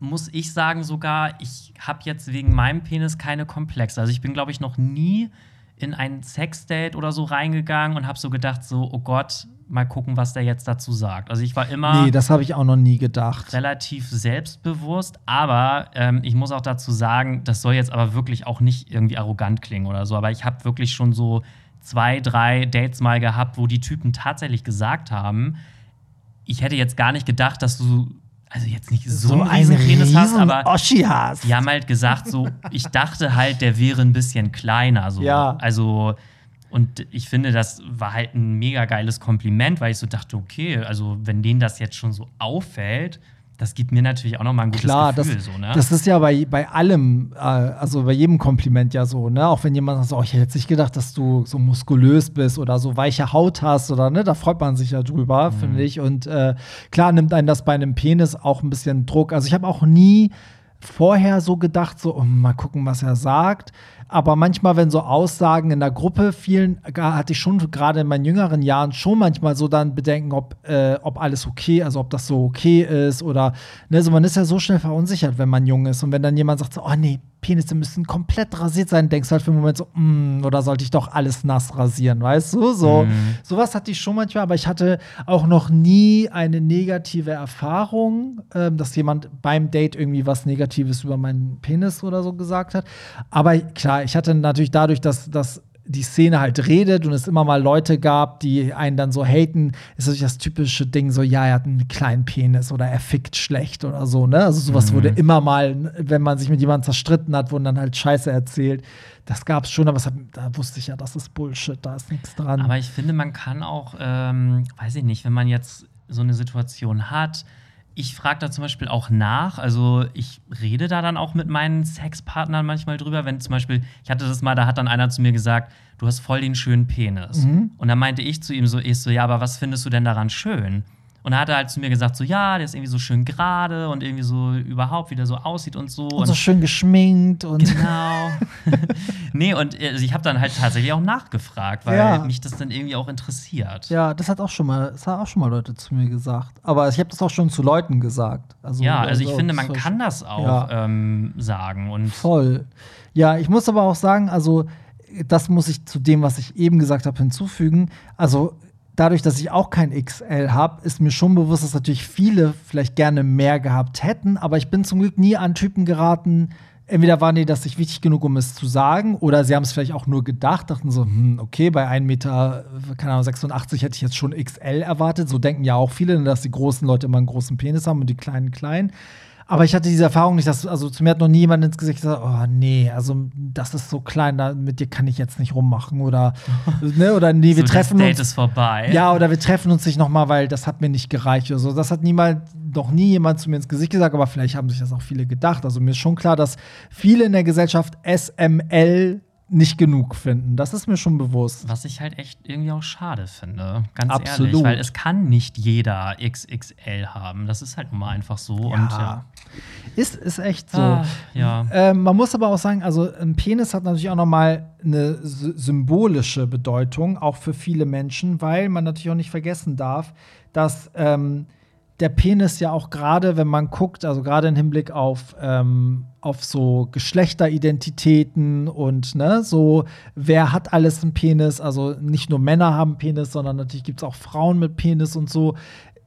muss ich sagen sogar, ich habe jetzt wegen meinem Penis keine Komplexe. Also ich bin, glaube ich, noch nie in ein Sexdate oder so reingegangen und habe so gedacht, so, oh Gott, mal gucken, was der jetzt dazu sagt. Also ich war immer. Nee, das habe ich auch noch nie gedacht. Relativ selbstbewusst, aber ähm, ich muss auch dazu sagen, das soll jetzt aber wirklich auch nicht irgendwie arrogant klingen oder so, aber ich habe wirklich schon so zwei, drei Dates mal gehabt, wo die Typen tatsächlich gesagt haben, ich hätte jetzt gar nicht gedacht, dass du also jetzt nicht so, so einen Penis hast, aber Oschi hast. die haben halt gesagt, so, ich dachte halt, der wäre ein bisschen kleiner. So. Ja. Also, und ich finde, das war halt ein mega geiles Kompliment, weil ich so dachte, okay, also wenn denen das jetzt schon so auffällt, das gibt mir natürlich auch noch mal ein gutes Klar, Gefühl. das, so, ne? das ist ja bei, bei allem, äh, also bei jedem Kompliment ja so, ne? Auch wenn jemand sagt, oh, ich hätte jetzt nicht gedacht, dass du so muskulös bist oder so weiche Haut hast oder ne, da freut man sich ja drüber, Mhm. finde ich. Und äh, klar nimmt einen das bei einem Penis auch ein bisschen Druck. Also ich habe auch nie vorher so gedacht, so, oh, mal gucken, was er sagt. Aber manchmal, wenn so Aussagen in der Gruppe fielen, hatte ich schon gerade in meinen jüngeren Jahren schon manchmal so dann Bedenken, ob, äh, ob alles okay, also ob das so okay ist oder, ne, so man ist ja so schnell verunsichert, wenn man jung ist. Und wenn dann jemand sagt so, oh nee, Penisse müssen komplett rasiert sein, denkst du halt für einen Moment so, mm, oder sollte ich doch alles nass rasieren, weißt du? So, sowas hatte ich schon manchmal, aber ich hatte auch noch nie eine negative Erfahrung, ähm, dass jemand beim Date irgendwie was Negatives über meinen Penis oder so gesagt hat. Aber klar, ich hatte natürlich dadurch, dass, dass die Szene halt redet und es immer mal Leute gab, die einen dann so haten, ist natürlich das typische Ding so, ja, er hat einen kleinen Penis oder er fickt schlecht oder so, ne? Also sowas wurde immer mal, wenn man sich mit jemandem zerstritten hat, wurden dann halt Scheiße erzählt. Das gab es schon, aber hat, da wusste ich ja, das ist Bullshit, da ist nichts dran. Aber ich finde, man kann auch, ähm, weiß ich nicht, wenn man jetzt so eine Situation hat, ich frage da zum Beispiel auch nach. Also ich rede da dann auch mit meinen Sexpartnern manchmal drüber, wenn zum Beispiel, ich hatte das mal, da hat dann einer zu mir gesagt, du hast voll den schönen Penis. Und dann meinte ich zu ihm so, ich so, ja, aber was findest du denn daran schön? Und dann hat er halt zu mir gesagt, so, ja, der ist irgendwie so schön gerade und irgendwie so überhaupt, wie der so aussieht und so. und so schön geschminkt und Genau. nee, und also ich habe dann halt tatsächlich auch nachgefragt, weil Ja. mich das dann irgendwie auch interessiert. Ja, das hat auch schon mal, das haben auch schon mal Leute zu mir gesagt. Aber ich habe das auch schon zu Leuten gesagt. Also, Ja, also ich also, finde, man war kann das auch Ja. ähm, sagen. Und Voll. Ja, ich muss aber auch sagen, also das muss ich zu dem, was ich eben gesagt habe, hinzufügen. Also dadurch, dass ich auch kein XL habe, ist mir schon bewusst, dass natürlich viele vielleicht gerne mehr gehabt hätten. Aber ich bin zum Glück nie an Typen geraten. Entweder waren die das nicht wichtig genug, um es zu sagen, oder sie haben es vielleicht auch nur gedacht, dachten so, hm, okay, bei 1 Meter, keine Ahnung, 86 hätte ich jetzt schon XL erwartet. So denken ja auch viele, dass die großen Leute immer einen großen Penis haben und die kleinen klein. Aber ich hatte diese Erfahrung nicht, dass, also zu mir hat noch nie jemand ins Gesicht gesagt, oh nee, also das ist so klein, da, mit dir kann ich jetzt nicht rummachen oder, ne, oder nee, wir so, treffen das Date uns. ist vorbei. Ja, oder wir treffen uns nicht nochmal, weil das hat mir nicht gereicht oder so. Das hat niemand, noch nie jemand zu mir ins Gesicht gesagt, aber vielleicht haben sich das auch viele gedacht. Also mir ist schon klar, dass viele in der Gesellschaft SML nicht genug finden. Das ist mir schon bewusst. Was ich halt echt irgendwie auch schade finde. Ganz Absolut. ehrlich. Weil es kann nicht jeder XXL haben. Das ist halt nun mal einfach so. Und ja. Ist, ist echt so. Ah, ja. Ähm, man muss aber auch sagen, also ein Penis hat natürlich auch noch mal eine sy- symbolische Bedeutung, auch für viele Menschen, weil man natürlich auch nicht vergessen darf, dass ähm, der Penis ja auch gerade, wenn man guckt, also gerade im Hinblick auf, ähm, auf so Geschlechteridentitäten und ne, so, wer hat alles einen Penis? Also nicht nur Männer haben Penis, sondern natürlich gibt es auch Frauen mit Penis und so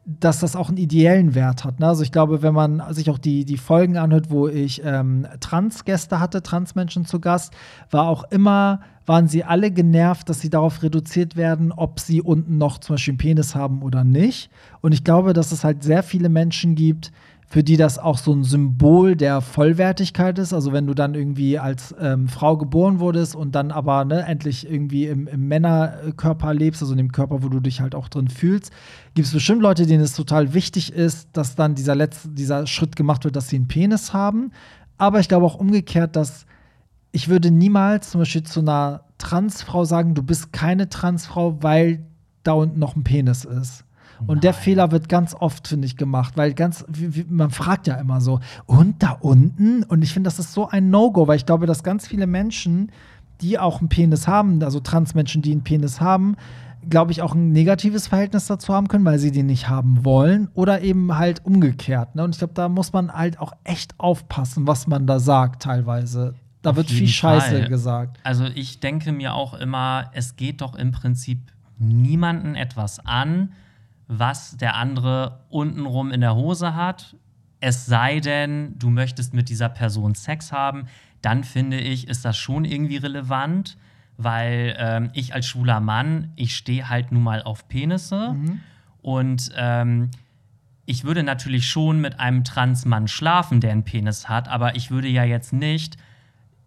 dass das auch einen ideellen Wert hat. Ne? Also ich glaube, wenn man sich auch die, die Folgen anhört, wo ich ähm, Transgäste hatte, Transmenschen zu Gast, war auch immer, waren sie alle genervt, dass sie darauf reduziert werden, ob sie unten noch zum Beispiel einen Penis haben oder nicht. Und ich glaube, dass es halt sehr viele Menschen gibt, für die das auch so ein Symbol der Vollwertigkeit ist. Also wenn du dann irgendwie als ähm, Frau geboren wurdest und dann aber ne, endlich irgendwie im, im Männerkörper lebst, also in dem Körper, wo du dich halt auch drin fühlst, gibt es bestimmt Leute, denen es total wichtig ist, dass dann dieser letzte, dieser Schritt gemacht wird, dass sie einen Penis haben. Aber ich glaube auch umgekehrt, dass ich würde niemals zum Beispiel zu einer Transfrau sagen, du bist keine Transfrau, weil da unten noch ein Penis ist. Und der Nein. Fehler wird ganz oft, finde ich, gemacht, weil ganz, wie, wie, man fragt ja immer so, und da unten? Und ich finde, das ist so ein No-Go, weil ich glaube, dass ganz viele Menschen, die auch einen Penis haben, also Transmenschen, die einen Penis haben, glaube ich, auch ein negatives Verhältnis dazu haben können, weil sie den nicht haben wollen oder eben halt umgekehrt. Ne? Und ich glaube, da muss man halt auch echt aufpassen, was man da sagt teilweise. Da Auf wird viel Scheiße Fall. gesagt. Also ich denke mir auch immer, es geht doch im Prinzip niemanden etwas an, was der andere untenrum in der Hose hat. Es sei denn, du möchtest mit dieser Person Sex haben, dann finde ich, ist das schon irgendwie relevant, weil ähm, ich als schwuler Mann, ich stehe halt nun mal auf Penisse und ähm, ich würde natürlich schon mit einem Transmann schlafen, der einen Penis hat, aber ich würde ja jetzt nicht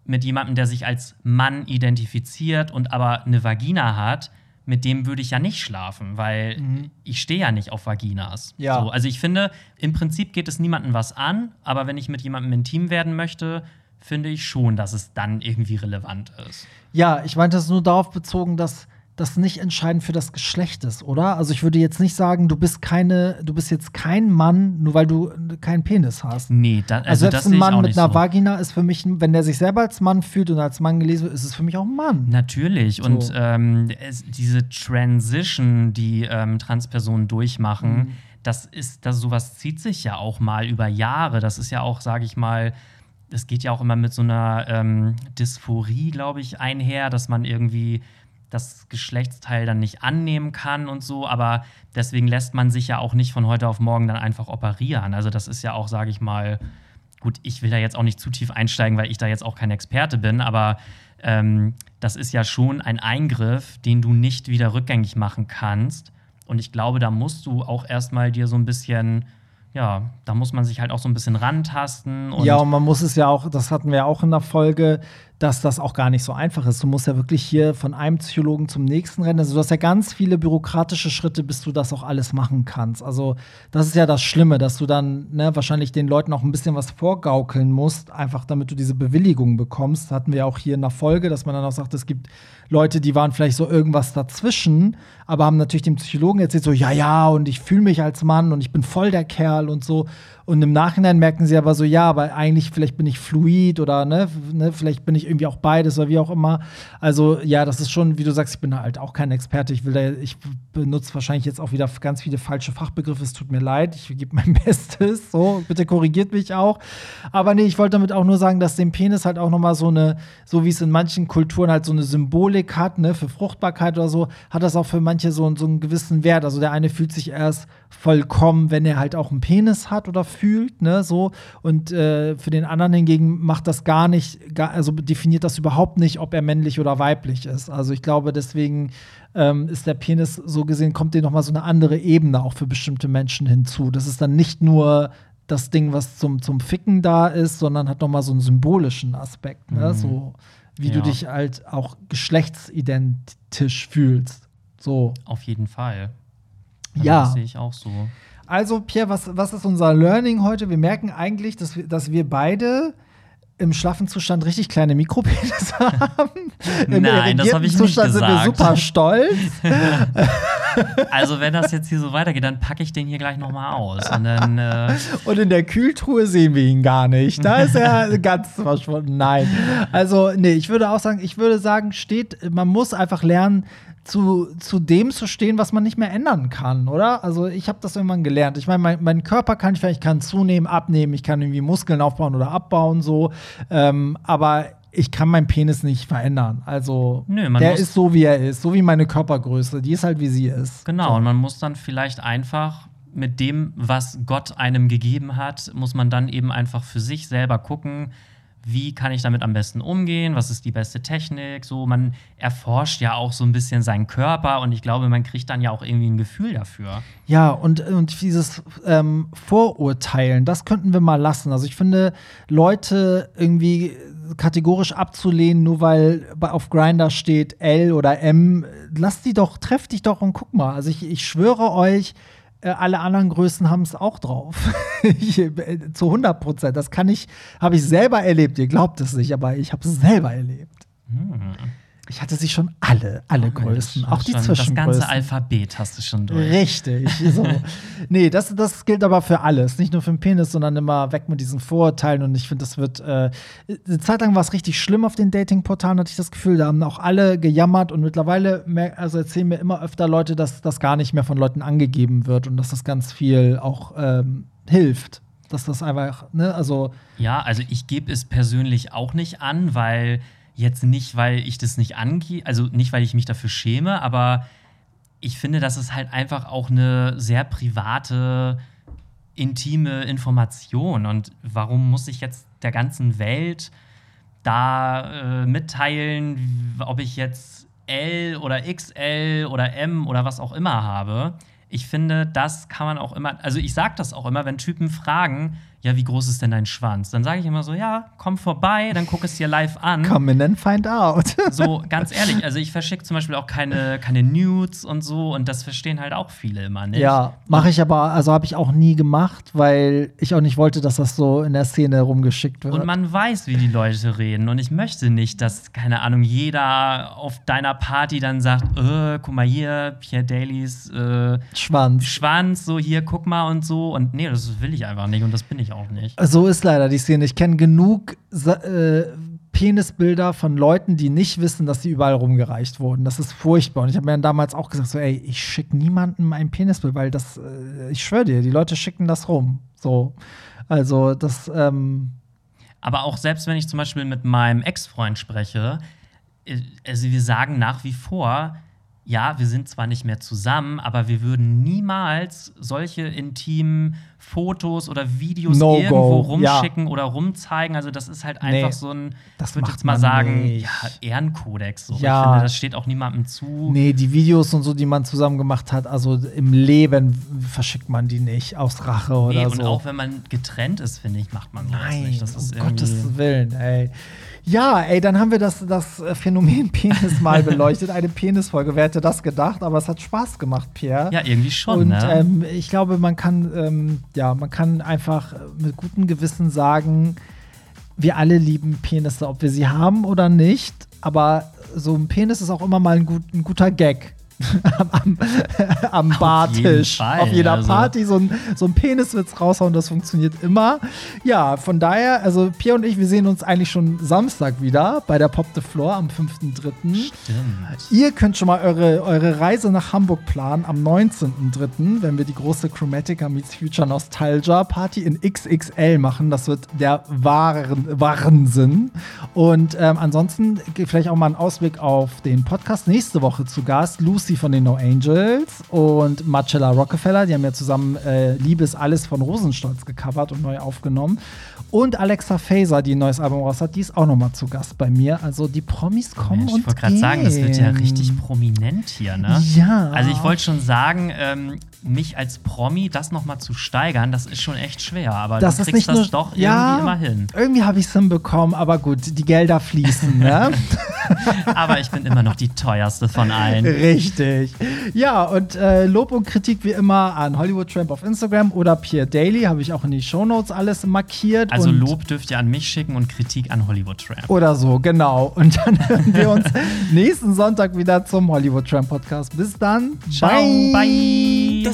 mit jemandem, der sich als Mann identifiziert und aber eine Vagina hat, mit dem würde ich ja nicht schlafen, weil ich stehe ja nicht auf Vaginas. Ja. So, also ich finde, im Prinzip geht es niemandem was an, aber wenn ich mit jemandem intim werden möchte, finde ich schon, dass es dann irgendwie relevant ist. Ja, ich meinte es nur darauf bezogen, dass das nicht entscheidend für das Geschlecht ist, oder? Also ich würde jetzt nicht sagen, du bist keine, du bist jetzt kein Mann, nur weil du keinen Penis hast. Nee, da, Also, also, selbst ein Mann mit einer so. Vagina ist für mich, wenn der sich selber als Mann fühlt und als Mann gelesen wird, ist es für mich auch ein Mann. Natürlich. Und So. ähm, es, diese Transition, die ähm, Transpersonen durchmachen, Mhm. das ist, das sowas zieht sich ja auch mal über Jahre. Das ist ja auch, sage ich mal, das geht ja auch immer mit so einer ähm, Dysphorie, glaube ich, einher, dass man irgendwie das Geschlechtsteil dann nicht annehmen kann und so, aber deswegen lässt man sich ja auch nicht von heute auf morgen dann einfach operieren. Also das ist ja auch, sage ich mal, gut, ich will da jetzt auch nicht zu tief einsteigen, weil ich da jetzt auch kein Experte bin, aber ähm, das ist ja schon ein Eingriff, den du nicht wieder rückgängig machen kannst. Und ich glaube, da musst du auch erstmal dir so ein bisschen, ja, da muss man sich halt auch so ein bisschen rantasten. Und ja, und man muss es ja auch, das hatten wir ja auch in der Folge, dass das auch gar nicht so einfach ist. Du musst ja wirklich hier von einem Psychologen zum nächsten rennen. Also du hast ja ganz viele bürokratische Schritte, bis du das auch alles machen kannst. Also das ist ja das Schlimme, dass du dann ne, wahrscheinlich den Leuten auch ein bisschen was vorgaukeln musst, einfach damit du diese Bewilligung bekommst. Hatten wir auch hier in der Folge, dass man dann auch sagt, es gibt Leute, die waren vielleicht so irgendwas dazwischen, aber haben natürlich dem Psychologen erzählt, so, ja, ja, und ich fühle mich als Mann und ich bin voll der Kerl und so. Und im Nachhinein merken sie aber so, ja, aber eigentlich, vielleicht bin ich fluid oder ne, ne, vielleicht bin ich irgendwie auch beides oder wie auch immer. Also, ja, das ist schon, wie du sagst, ich bin halt auch kein Experte. Ich will da, ich benutze wahrscheinlich jetzt auch wieder ganz viele falsche Fachbegriffe. Es tut mir leid, ich gebe mein Bestes. So, bitte korrigiert mich auch. Aber nee, ich wollte damit auch nur sagen, dass dem Penis halt auch nochmal so eine, so wie es in manchen Kulturen halt so eine Symbolik hat, ne, für Fruchtbarkeit oder so, hat das auch für manche so, so einen gewissen Wert. Also der eine fühlt sich erst vollkommen, wenn er halt auch einen Penis hat oder fühlt, ne, so. Und äh, für den anderen hingegen macht das gar nicht, gar, also definiert das überhaupt nicht, ob er männlich oder weiblich ist. Also ich glaube, deswegen ähm, ist der Penis so gesehen, kommt dir noch mal so eine andere Ebene auch für bestimmte Menschen hinzu. Das ist dann nicht nur das Ding, was zum, zum Ficken da ist, sondern hat noch mal so einen symbolischen Aspekt, ne? so wie du Ja. dich halt auch geschlechtsidentisch fühlst. So. auf jeden Fall. Ja. Das sehe ich auch so. Also, Pierre, was, was ist unser Learning heute? Wir merken eigentlich, dass wir, dass wir beide im schlaffen Zustand richtig kleine Mikropenisse haben. Im Nein, das habe ich nicht Zustand sind wir gesagt. super stolz. Also, wenn das jetzt hier so weitergeht, dann packe ich den hier gleich nochmal aus. Und dann, äh, Und in der Kühltruhe sehen wir ihn gar nicht. Da ist er ganz verschwunden. Nein. Also, nee, ich würde auch sagen, ich würde sagen, steht, man muss einfach lernen, zu, zu dem zu stehen, was man nicht mehr ändern kann, oder? Also, ich habe das irgendwann gelernt. Ich meine, mein, mein Körper kann ich vielleicht, ich kann zunehmen, abnehmen, ich kann irgendwie Muskeln aufbauen oder abbauen, so. Ähm, aber ich kann meinen Penis nicht verändern. Also, Nö, der ist so, wie er ist, so wie meine Körpergröße. Die ist halt, wie sie ist. Genau, und man muss dann vielleicht einfach mit dem, was Gott einem gegeben hat, muss man dann eben einfach für sich selber gucken, wie kann ich damit am besten umgehen, was ist die beste Technik. So, man erforscht ja auch so ein bisschen seinen Körper und ich glaube, man kriegt dann ja auch irgendwie ein Gefühl dafür. Ja, und, und dieses ähm, Vorurteilen, das könnten wir mal lassen. Also ich finde, Leute irgendwie kategorisch abzulehnen, nur weil auf Grinder steht L oder M, lass die doch, treff dich doch und guck mal. Also ich, ich schwöre euch, alle anderen Größen haben es auch drauf. äh, zu 100 Prozent. Das kann ich, habe ich selber erlebt. Ihr glaubt es nicht, aber ich habe es selber erlebt. Ich hatte sie schon alle, alle Größen, auch die Schon Zwischengrößen. Das ganze Alphabet hast du schon durch. Richtig. So. nee, das, das gilt aber für alles. Nicht nur für den Penis, sondern immer weg mit diesen Vorurteilen. Und ich finde, das wird. Äh, eine Zeit lang war es richtig schlimm auf den Datingportalen, hatte ich das Gefühl. Da haben auch alle gejammert. Und mittlerweile mer- also erzählen mir immer öfter Leute, dass das gar nicht mehr von Leuten angegeben wird und dass das ganz viel auch ähm, hilft. Dass das einfach, ne, also. Ja, also ich gebe es persönlich auch nicht an, weil jetzt nicht, weil ich das nicht angehe, also nicht, weil ich mich dafür schäme, aber ich finde, das ist halt einfach auch eine sehr private, intime Information. Und warum muss ich jetzt der ganzen Welt da äh, mitteilen, ob ich jetzt L oder XL oder M oder was auch immer habe? Ich finde, das kann man auch immer, also ich sage das auch immer, wenn Typen fragen, ja, wie groß ist denn dein Schwanz? Dann sage ich immer so, ja, komm vorbei, dann guck es dir live an. Come in and find out. So, ganz ehrlich, also ich verschicke zum Beispiel auch keine, keine Nudes und so und das verstehen halt auch viele immer nicht. Ja, mache ich aber, also habe ich auch nie gemacht, weil ich auch nicht wollte, dass das so in der Szene rumgeschickt wird. Und man weiß, wie die Leute reden. Und ich möchte nicht, dass, keine Ahnung, jeder auf deiner Party dann sagt, äh, guck mal hier, Pierre Dailies äh, Schwanz. Schwanz, so hier, guck mal und so. Und nee, das will ich einfach nicht und das bin ich auch nicht. So ist leider die Szene. Ich kenne genug äh, Penisbilder von Leuten, die nicht wissen, dass sie überall rumgereicht wurden. Das ist furchtbar. Und ich habe mir dann damals auch gesagt, so, ey, ich schicke niemandem ein Penisbild, weil das, äh, ich schwöre dir, die Leute schicken das rum. So. Also, das, ähm, Aber auch selbst wenn ich zum Beispiel mit meinem Ex-Freund spreche, äh, also wir sagen nach wie vor, ja, wir sind zwar nicht mehr zusammen, aber wir würden niemals solche intimen Fotos oder Videos No go, irgendwo rumschicken oder rumzeigen. Also das ist halt einfach Nee, so ein, das ich würde jetzt mal sagen, nicht. ja, Ehrenkodex. So. Ja. Ich finde, das steht auch niemandem zu. nee, die Videos und so, die man zusammen gemacht hat, also im Leben verschickt man die nicht aus Rache oder Nee, so. und auch wenn man getrennt ist, finde ich, macht man Nein, nicht. Das ist um Gottes Willen, ey. Ja, ey, dann haben wir das, das Phänomen Penis mal beleuchtet. Eine Penisfolge. Wer hätte das gedacht? Aber es hat Spaß gemacht, Pierre. ja, irgendwie schon, Und ne? ähm, ich glaube, man kann, ähm, ja, man kann einfach mit gutem Gewissen sagen, wir alle lieben Penisse, ob wir sie haben oder nicht. Aber so ein Penis ist auch immer mal ein, gut, ein guter Gag. Am, am, am Bartisch. Fall, Auf jeder also. Party so ein, so ein Peniswitz raushauen, das funktioniert immer. Ja, von daher, also Pierre und ich, wir sehen uns eigentlich schon Samstag wieder bei der Pop the Floor am 5.3. Stimmt. Ihr könnt schon mal eure, eure Reise nach Hamburg planen am 19.03., wenn wir die große Chromatica Meets Future Nostalgia Party in XXL machen. Das wird der wahren, Wahnsinn. Und ähm, ansonsten vielleicht auch mal ein Ausblick auf den Podcast. Nächste Woche zu Gast Lucy von den No Angels und Marcella Rockefeller. Die haben ja zusammen äh, Liebes alles von Rosenstolz gecovert und neu aufgenommen. Und Alexa Faser, die ein neues Album raus hat, die ist auch noch mal zu Gast bei mir. Also die Promis kommen Mensch, und ich wollte gerade sagen, das wird ja richtig prominent hier, ne? Ja. Also ich wollte schon sagen, ähm, mich als Promi das noch mal zu steigern, das ist schon echt schwer. Aber das du kriegst das nur, doch ja, irgendwie immer hin. Irgendwie habe ich es hinbekommen, aber gut, die Gelder fließen, ne? Aber ich bin immer noch die teuerste von allen. Richtig. Ja, und äh, Lob und Kritik wie immer an Hollywood Tramp auf Instagram oder Pierre Daily, habe ich auch in die Shownotes alles markiert. Also Lob dürft ihr an mich schicken und Kritik an Hollywood Tramp. Oder so, genau. Und dann hören wir uns nächsten Sonntag wieder zum Hollywood Tramp Podcast. Bis dann. Ciao, bye.